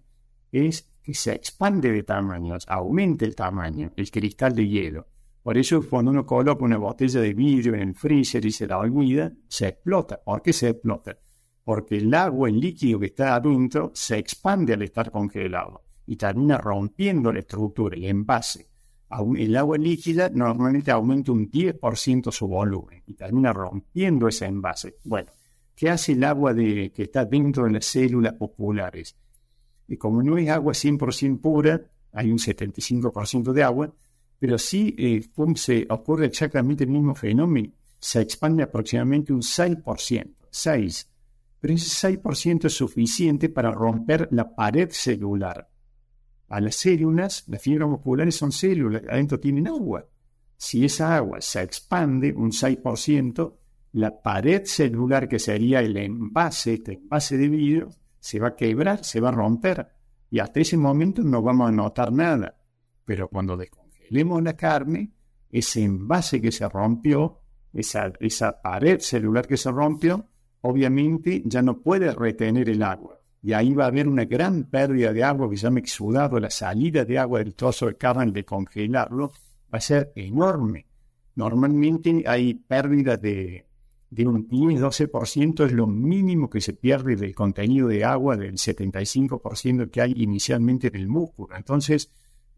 es que se expande de tamaño, aumenta el tamaño, el cristal de hielo. Por eso cuando uno coloca una botella de vidrio en el freezer y se la olvida, se explota. ¿Por qué se explota? Porque el agua, el líquido que está adentro, se expande al estar congelado y termina rompiendo la estructura y envase el agua líquida normalmente aumenta un 10% su volumen y termina rompiendo ese envase. Bueno, ¿qué hace el agua de, que está dentro de las células populares? Y como no es agua 100% pura, hay un 75% de agua, pero sí eh, se ocurre exactamente el mismo fenómeno. Se expande aproximadamente un 6%, 6%. Pero ese 6% es suficiente para romper la pared celular a las células, las fibras musculares son células, adentro tienen agua. Si esa agua se expande un 6%, la pared celular que sería el envase, este envase de vidrio, se va a quebrar, se va a romper. Y hasta ese momento no vamos a notar nada. Pero cuando descongelemos la carne, ese envase que se rompió, esa, esa pared celular que se rompió, obviamente ya no puede retener el agua y ahí va a haber una gran pérdida de agua que se llama exudado, la salida de agua del trozo de carne de congelarlo va a ser enorme. Normalmente hay pérdida de, de un 10-12%, es lo mínimo que se pierde del contenido de agua del 75% que hay inicialmente en el músculo. Entonces,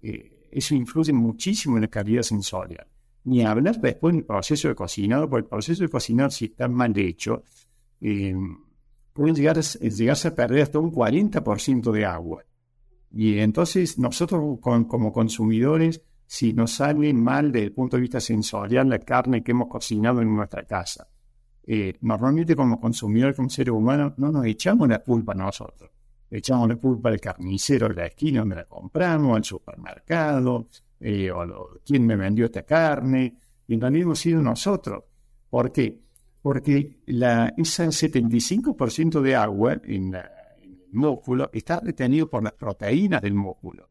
eh, eso influye muchísimo en la calidad sensorial. Ni hablar después del proceso de cocinado, porque el proceso de cocinado, si está mal hecho, eh, pueden llegar a, llegarse a perder hasta un 40% de agua. Y entonces nosotros como consumidores, si nos sale mal desde el punto de vista sensorial la carne que hemos cocinado en nuestra casa, eh, normalmente como consumidores, como seres humanos, no nos echamos la culpa a echamos la culpa al carnicero de la esquina donde la compramos, al supermercado, eh, o a quién me vendió esta carne. Y también hemos sido nosotros. ¿Por qué? porque la, ese 75% de agua en, el músculo está retenido por las proteínas del músculo.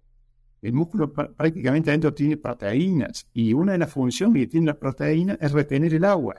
El músculo prácticamente adentro tiene proteínas y una de las funciones que tiene la proteína es retener el agua.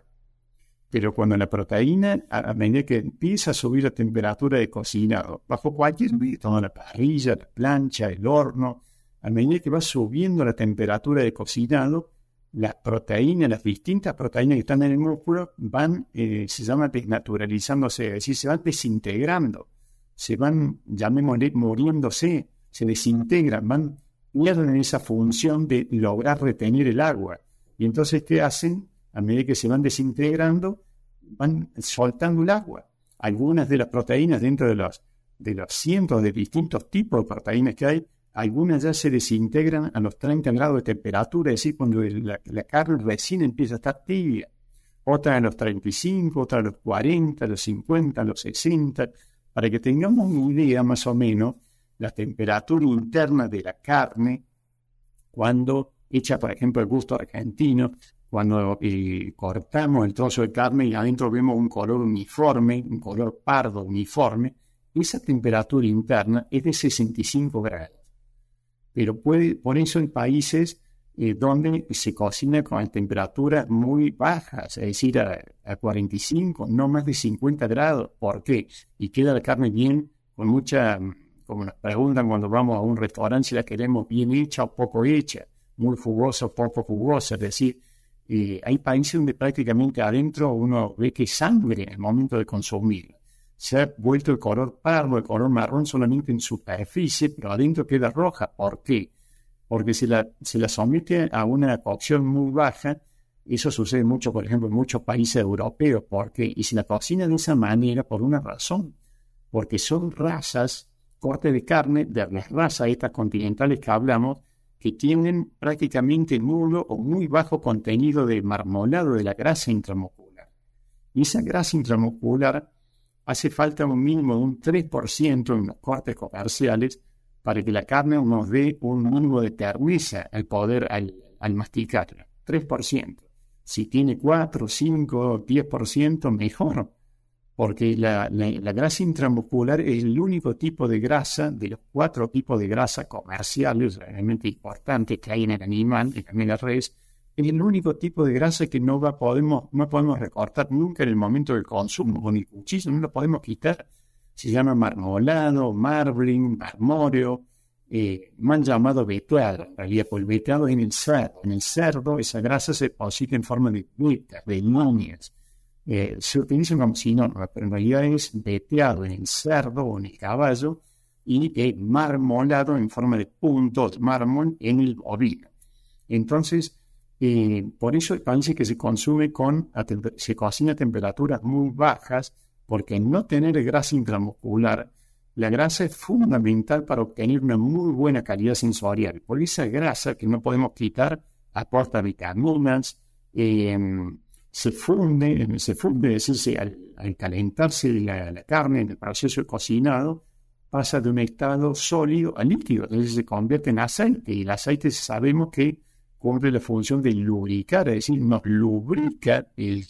Pero cuando la proteína, a medida que empieza a subir la temperatura de cocinado, bajo cualquier método, la parrilla, la plancha, el horno, a medida que va subiendo la temperatura de cocinado, las proteínas, las distintas proteínas que están en el músculo van, eh, se llama desnaturalizándose, es decir, se van desintegrando, se van, llamémosle, muriéndose, se desintegran, van, pierden esa función de lograr retener el agua. Y entonces, ¿qué hacen? A medida que se van desintegrando, van soltando el agua. Algunas de las proteínas dentro de los, de los cientos de distintos tipos de proteínas que hay, algunas ya se desintegran a los 30 grados de temperatura, es decir, cuando la, carne recién empieza a estar tibia. Otras a los 35, otras a los 40, a los 50, a los 60, para que tengamos una idea más o menos la temperatura interna de la carne cuando hecha, por ejemplo, el gusto argentino, cuando cortamos el trozo de carne y adentro vemos un color uniforme, un color pardo uniforme, esa temperatura interna es de 65 grados. Pero puede, por eso en países eh, donde se cocina con temperaturas muy bajas, es decir, a, 45, no más de 50 grados. ¿Por qué? Y queda la carne bien, con mucha, como nos preguntan cuando vamos a un restaurante si la queremos bien hecha o poco hecha, muy jugosa o poco jugosa, es decir, eh, hay países donde prácticamente adentro uno ve que sangre en el momento de consumir. Se ha vuelto el color pardo, el color marrón solamente en superficie, pero adentro queda roja. ¿Por qué? Porque si la, se la somete a una cocción muy baja, eso sucede mucho, por ejemplo, en muchos países europeos. ¿Por qué? Y si la cocina de esa manera, por una razón, porque son razas, corte de carne, de las razas estas continentales que hablamos, que tienen prácticamente nulo o muy bajo contenido de marmolado de la grasa intramuscular. Y esa grasa intramuscular hace falta un mínimo de un 3% en los cortes comerciales para que la carne nos dé un mínimo de terneza al poder, al, al masticarla. 3%. Si tiene 4, 5, 10%, mejor porque la, grasa intramuscular es el único tipo de grasa de los cuatro tipos de grasa comerciales realmente importantes que hay en el animal, en la res, es el único tipo de grasa que no, va, podemos, no podemos recortar nunca en el momento del consumo, con el cuchillo no lo podemos quitar. Se llama marmolado, marbling, marmóreo, eh, mal llamado veteado, en realidad, el veteado en el cerdo. En el cerdo esa grasa se posita en forma de vetas, de nónias eh, se utiliza como sinónimo, pero en realidad es veteado en el cerdo o en el caballo y eh, marmolado en forma de puntos mármol en el ovino. Entonces, eh, por eso parece que se consume con, se cocina a temperaturas muy bajas, porque no tener grasa intramuscular, la grasa es fundamental para obtener una muy buena calidad sensorial. Por esa grasa que no podemos quitar aporta vitaminas, eh, se funde, se funde, decir, al, calentarse la, carne en el proceso de cocinado, pasa de un estado sólido a líquido, entonces se convierte en aceite, y el aceite sabemos que cumple la función de lubricar, es decir, nos lubrica el,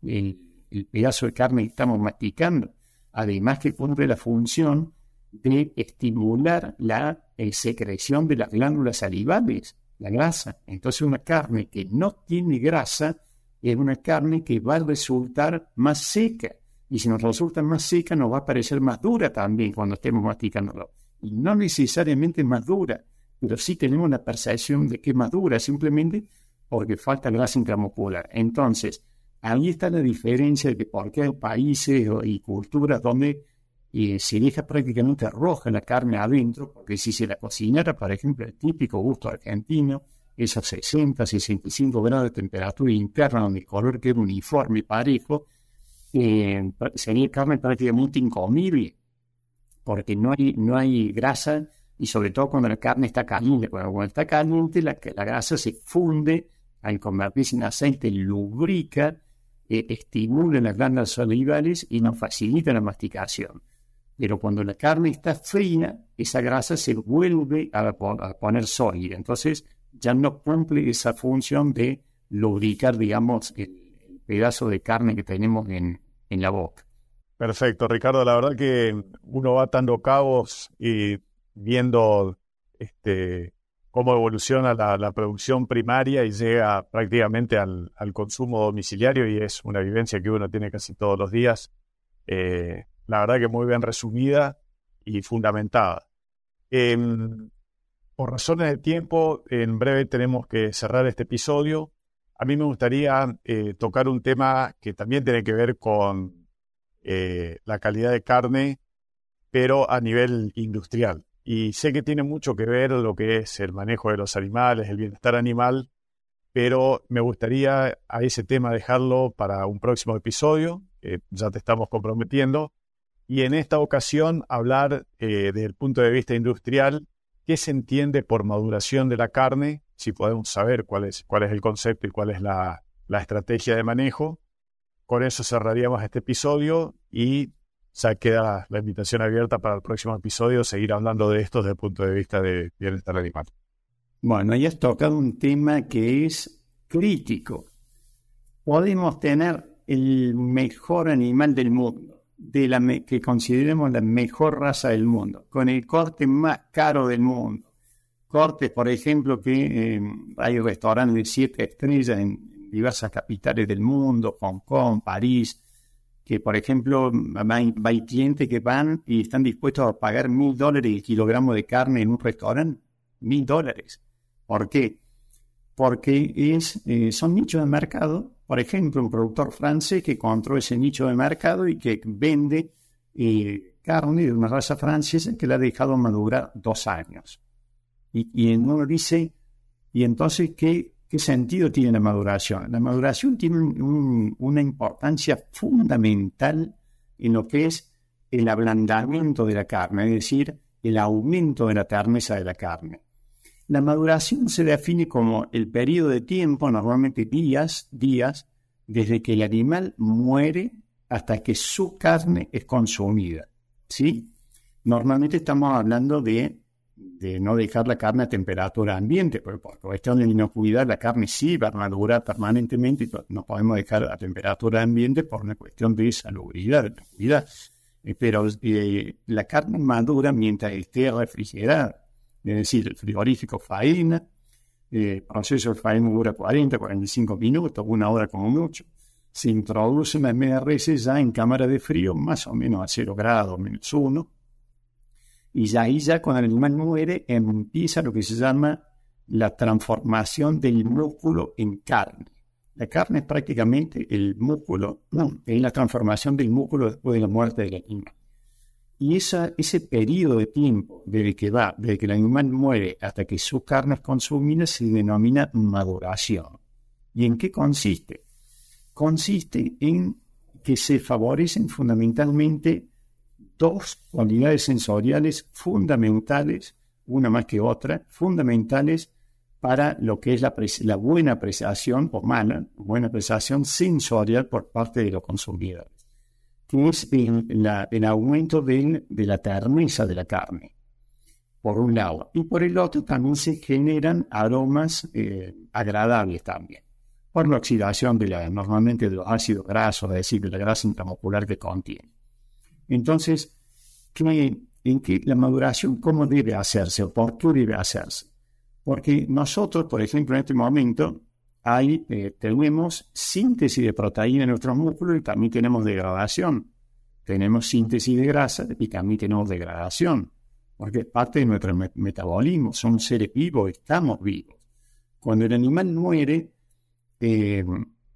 el, pedazo de carne que estamos masticando, además que cumple la función de estimular la eh, secreción de las glándulas salivales, la grasa. Entonces una carne que no tiene grasa, es una carne que va a resultar más seca. Y si nos resulta más seca, nos va a parecer más dura también cuando estemos masticándolo. Y no necesariamente más dura, pero sí tenemos la percepción de que es más dura, simplemente porque falta grasa intramuscular. Entonces, ahí está la diferencia de por qué hay países y culturas donde eh, se deja prácticamente roja la carne adentro, porque si se la cocinara, por ejemplo, el típico gusto argentino, esos 60, 65 grados de temperatura interna, donde el color queda uniforme y parejo, eh, sería carne prácticamente incomible, porque no hay, no hay grasa, y sobre todo cuando la carne está caliente. Cuando, está caliente, la, la grasa se funde, al convertirse en aceite, lubrica, eh, estimula las glándulas salivales y nos facilita la masticación. Pero cuando la carne está fría, esa grasa se vuelve a, a poner sólida. Entonces, ya no cumple esa función de lubricar, digamos, el, pedazo de carne que tenemos en, la boca. Perfecto, Ricardo. La verdad que uno va atando cabos y viendo este, cómo evoluciona la, producción primaria y llega prácticamente al, consumo domiciliario y es una vivencia que uno tiene casi todos los días. Eh, la verdad que muy bien resumida y fundamentada. Em, por razones de tiempo, en breve tenemos que cerrar este episodio. A mí me gustaría eh, tocar un tema que también tiene que ver con eh, la calidad de carne, pero a nivel industrial. Y sé que tiene mucho que ver lo que es el manejo de los animales, el bienestar animal, pero me gustaría a ese tema dejarlo para un próximo episodio, que ya te estamos comprometiendo, y en esta ocasión hablar eh, desde el punto de vista industrial ¿Qué se entiende por maduración de la carne? Si podemos saber cuál es, cuál es el concepto y cuál es la, estrategia de manejo. Con eso cerraríamos este episodio y ya queda la invitación abierta para el próximo episodio seguir hablando de esto desde el punto de vista de bienestar animal. Bueno, ya has tocado un tema que es crítico. Podemos tener el mejor animal del mundo, de la que consideremos la mejor raza del mundo, con el corte más caro del mundo. Cortes, por ejemplo, que eh, hay restaurantes de siete estrellas en diversas capitales del mundo, Hong Kong, París, que por ejemplo hay, clientes que van y están dispuestos a pagar mil dólares el kilogramo de carne en un restaurante. Mil dólares. ¿Por qué? Porque es, eh, son nichos de mercado. Por ejemplo, un productor francés que encontró ese nicho de mercado y que vende eh, carne de una raza francesa que le ha dejado madurar dos años. Y, uno dice, ¿y entonces qué, ¿Qué sentido tiene la maduración? La maduración tiene una importancia fundamental en lo que es el ablandamiento de la carne, es decir, el aumento de la terneza de la carne. La maduración se define como el periodo de tiempo, normalmente días, días, desde que el animal muere hasta que su carne es consumida. ¿Sí? Normalmente estamos hablando de no dejar la carne a temperatura ambiente, porque por cuestión de inocuidad la carne sí va a madurar permanentemente no podemos dejar a temperatura ambiente por una cuestión de salubridad, de inocuidad. Eh, pero eh, la carne madura mientras esté refrigerada, es decir, el frigorífico faena, eh, proceso de faena dura 40, 45 minutos, una hora como mucho. Se introduce una MRS ya en cámara de frío, más o menos a 0 grados, menos 1, y ya ahí ya cuando el animal muere empieza lo que se llama la transformación del músculo en carne. La carne es prácticamente el músculo, no, es la transformación del músculo después de la muerte del animal. Y esa, ese periodo de tiempo desde que va, desde que el animal muere hasta que su carne es consumida, se denomina maduración. ¿Y en qué consiste? Consiste en que se favorecen fundamentalmente dos cualidades sensoriales fundamentales, una más que otra, fundamentales para lo que es la, buena apreciación o mala, buena apreciación sensorial por parte de los consumidores, es el, aumento de, la terneza de la carne, por un lado, y por el otro también se generan aromas eh, agradables también, por la oxidación de la, normalmente de los ácidos grasos, es decir, de la grasa intramuscular que contiene. Entonces, en que la maduración, ¿cómo debe hacerse o por qué debe hacerse? Porque nosotros, por ejemplo, en este momento, hay, eh, tenemos síntesis de proteína en nuestros músculos y también tenemos degradación. Tenemos síntesis de grasa y también tenemos degradación, porque es parte de nuestro metabolismo. Somos seres vivos, estamos vivos. Cuando el animal muere, eh,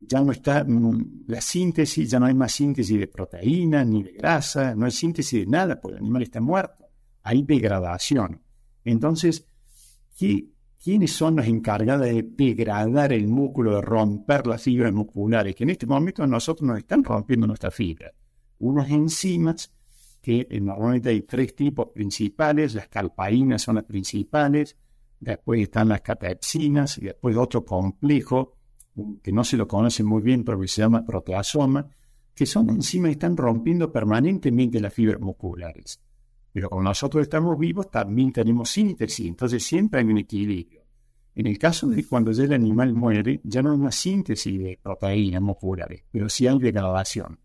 ya no está mm, la síntesis, ya no hay más síntesis de proteína ni de grasa, no hay síntesis de nada, porque el animal está muerto. Hay degradación. Entonces, ¿quiénes son los encargados de degradar el músculo, de romper las fibras musculares? Que en este momento nosotros nos están rompiendo nuestra fibra. Unas enzimas, que eh, normalmente hay tres tipos principales, las calpaínas son las principales, después están las catepsinas y después otro complejo que no se lo conoce muy bien, pero que se llama proteasoma, que son enzimas que están rompiendo permanentemente las fibras musculares. Pero como nosotros estamos vivos, también tenemos síntesis, entonces siempre hay un equilibrio. En el caso de cuando ya el animal muere, ya no hay una síntesis de proteínas musculares, pero sí hay degradación.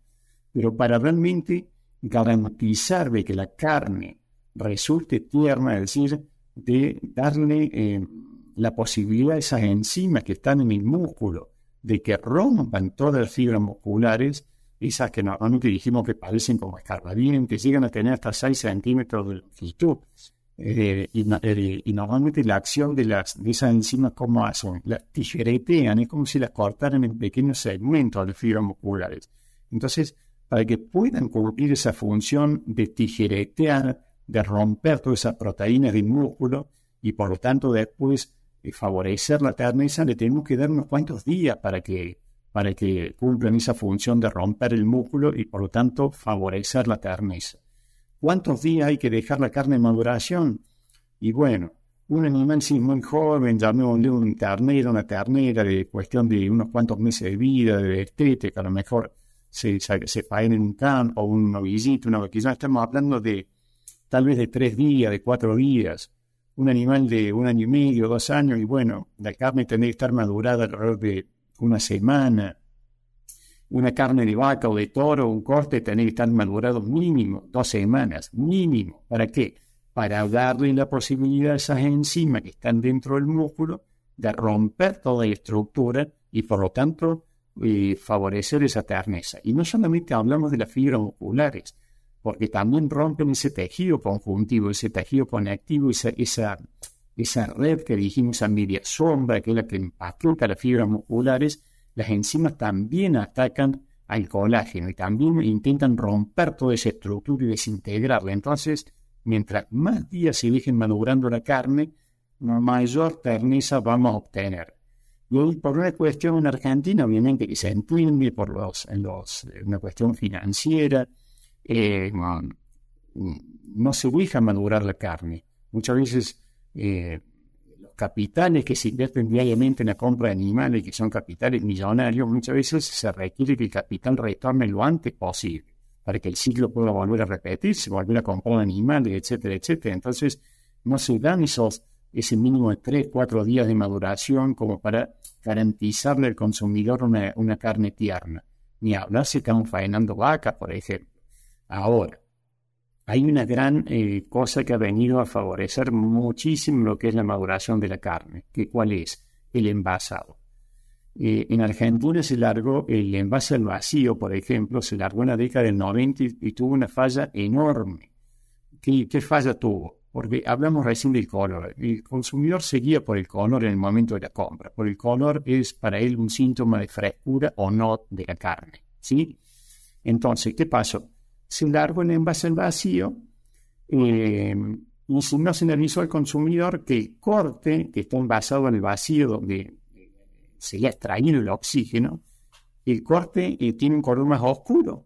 Pero para realmente garantizar de que la carne resulte tierna, es decir, de darle eh, la posibilidad de esas enzimas que están en el músculo de que rompan todas las fibras musculares, esas que normalmente dijimos que parecen como escarbadientes, llegan a tener hasta 6 centímetros de longitud. Eh, eh, y, normalmente la acción de, las, de esas enzimas, ¿cómo hacen? Las tijeretean, es como si las cortaran en pequeños segmentos de fibras musculares. Entonces, para que puedan cumplir esa función de tijeretear, de romper todas esas proteínas del músculo y por lo tanto después favorecer la terneza, le tenemos que dar unos cuantos días para que, para que cumplan esa función de romper el músculo y por lo tanto favorecer la terneza. ¿Cuántos días hay que dejar la carne en maduración? Y bueno, un animal si muy joven, llamémosle un ternero, una ternera de cuestión de unos cuantos meses de vida, de estética, a lo mejor se, se, en un campo, un novillito, una quizás estamos hablando de tal vez de tres días, de cuatro días un animal de un año y medio, dos años, y bueno, la carne tendría que estar madurada alrededor de una semana. Una carne de vaca o de toro, un corte, tendría que estar madurado mínimo dos semanas, mínimo. ¿Para qué? Para darle la posibilidad a esas enzimas que están dentro del músculo de romper toda la estructura y por lo tanto eh, favorecer esa terneza. Y no solamente hablamos de las fibras musculares, porque también rompen ese tejido conjuntivo, ese tejido conectivo, esa, esa, esa red que dijimos a media sombra, que es la que empaqueta las fibras musculares, las enzimas también atacan al colágeno y también intentan romper toda esa estructura y desintegrarla. Entonces, mientras más días se dejen madurando la carne, mayor terneza vamos a obtener. Por una cuestión en Argentina, obviamente, que se entiende por los, los, una cuestión financiera, eh, no, se deja madurar la carne. Muchas veces eh, capitales que se invierten diariamente en la compra de animales, que son capitales millonarios, muchas veces se requiere que el capital retorne lo antes posible, para que el ciclo pueda volver a repetirse, volver a comprar animales, etcétera, etcétera. Entonces, no se dan esos, ese mínimo de 3, 4 días de maduración como para garantizarle al consumidor una, una carne tierna. Ni hablar si estamos faenando vacas, por ejemplo. Ahora, hay una gran eh, cosa que ha venido a favorecer muchísimo lo que es la maduración de la carne, que cuál es el envasado. Eh, en Argentina se largó el envase al vacío, por ejemplo, se largó en la década del 90 y, tuvo una falla enorme. ¿Qué, ¿Qué, falla tuvo? Porque hablamos recién del color. El consumidor seguía por el color en el momento de la compra. Por el color es para él un síntoma de frescura o no de la carne. ¿sí? Entonces, ¿qué pasó? Se largó en envase al vacío eh, y no se avisó al consumidor que corte que está envasado en el vacío donde se le ha extraído el oxígeno, el corte eh, tiene un color más oscuro.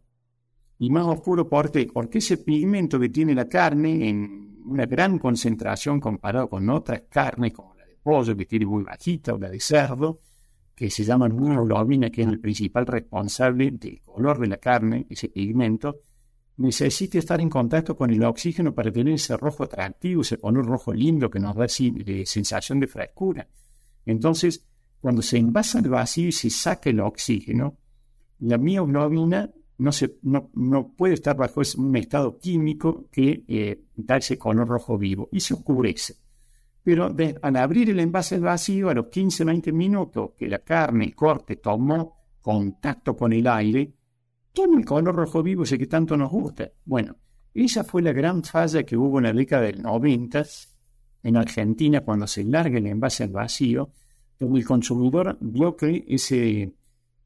Y más oscuro porque, porque ese pigmento que tiene la carne en una gran concentración comparado con otras carnes como la de pollo que tiene muy bajita o la de cerdo, que se llama hemoglobina, que es el principal responsable del color de la carne, ese pigmento, necesita estar en contacto con el oxígeno para tener ese rojo atractivo, ese color rojo lindo que nos da sensación de frescura. Entonces, cuando se envasa el vacío y se saca el oxígeno, la mioglobina no, puede estar bajo un estado químico que eh, ese color rojo vivo y se oscurece. Pero al abrir el envase al vacío, a los 15-20 minutos que la carne corte tomó contacto con el aire, todo el color rojo vivo ese que tanto nos gusta. Bueno, esa fue la gran falla que hubo en la década del 90 en Argentina cuando se larga el envase al vacío, el consumidor vio que ese,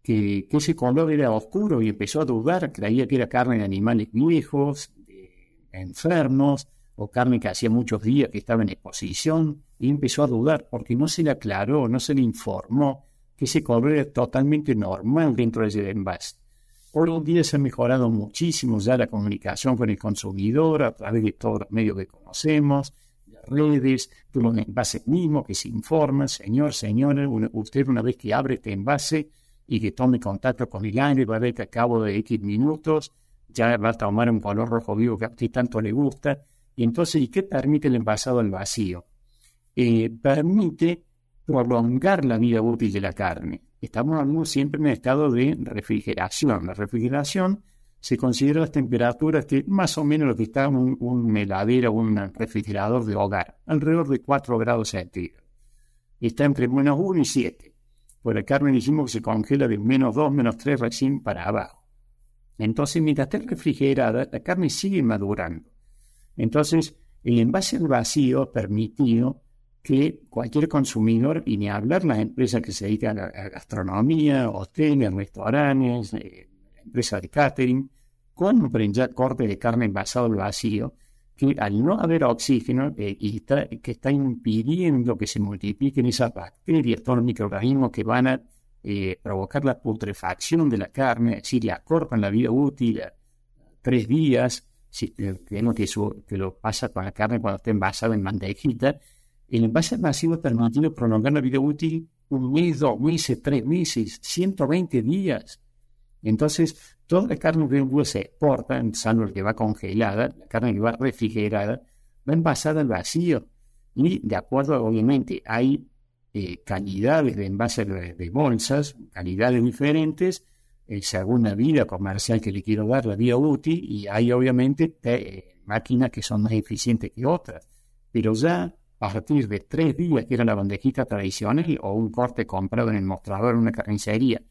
que, ese color era oscuro y empezó a dudar, creía que era carne de animales viejos, enfermos, o carne que hacía muchos días que estaba en exposición, y empezó a dudar porque no se le aclaró, no se le informó que ese color era totalmente normal dentro de ese envase. Hoy día se ha mejorado muchísimo ya la comunicación con el consumidor a través de todos los medios que conocemos, las redes, de los envases mismos que se informan, señor, señora, usted una vez que abre este envase y que tome contacto con el aire, va a ver que a cabo de X minutos ya va a tomar un color rojo vivo que a usted tanto le gusta. Y entonces, ¿y qué permite el envasado al vacío? Eh, permite prolongar la vida útil de la carne estamos siempre en estado de refrigeración. La refrigeración se considera las temperaturas que más o menos lo que está un, un heladera o un refrigerador de hogar, alrededor de 4 grados centígrados. Está entre menos 1 y 7. Por la carne dijimos que se congela de menos 2, menos 3 recién para abajo. Entonces, mientras esté refrigerada, la carne sigue madurando. Entonces, el envase vacío permitido que cualquier consumidor, y ni hablar las empresas que se dedican a, gastronomía, hoteles, restaurantes, eh, empresas de catering, compren ya corte de carne envasado al vacío, que al no haber oxígeno eh, y que está impidiendo que se multipliquen esas bacterias, todos los microorganismos que van a eh, provocar la putrefacción de la carne, es decir, le acortan la vida útil a tres días, si creemos que, eso, que lo pasa con la carne cuando está envasada en mandejita, el envase masivo permitido prolongar la vida útil un mes, dos meses, tres meses, 120 días. Entonces, toda la carne de un se exporta, salvo el que va congelada, la carne que va refrigerada, va envasada al vacío. Y de acuerdo, obviamente, hay eh, calidades de envases de, bolsas, calidades diferentes, eh, según la vida comercial que le quiero dar, la vida útil, y hay obviamente eh, máquinas que son más eficientes que otras. Pero ya partir de tres días, que era la bandejita tradicional, o un corte comprado en el mostrador en una carnicería,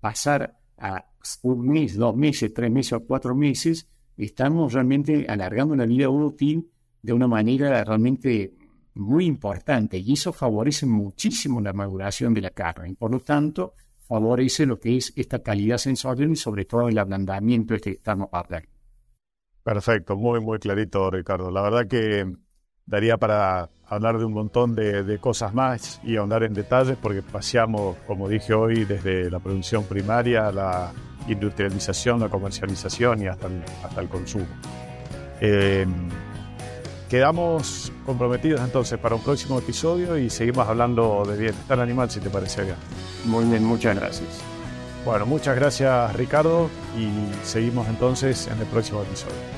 pasar a un mes, dos meses, tres meses o cuatro meses, estamos realmente alargando la vida útil de una manera realmente muy importante y eso favorece muchísimo la maduración de la carne por lo tanto favorece lo que es esta calidad sensorial y sobre todo el ablandamiento este que estamos hablando. Perfecto, muy muy clarito Ricardo. La verdad que daría para hablar de un montón de, cosas más y ahondar en detalles porque paseamos, como dije hoy, desde la producción primaria, la industrialización, la comercialización y hasta el, hasta el consumo. Eh, quedamos comprometidos entonces para un próximo episodio y seguimos hablando de bienestar animal, si te parece bien. Muy bien, muchas gracias. Bueno, muchas gracias Ricardo y seguimos entonces en el próximo episodio.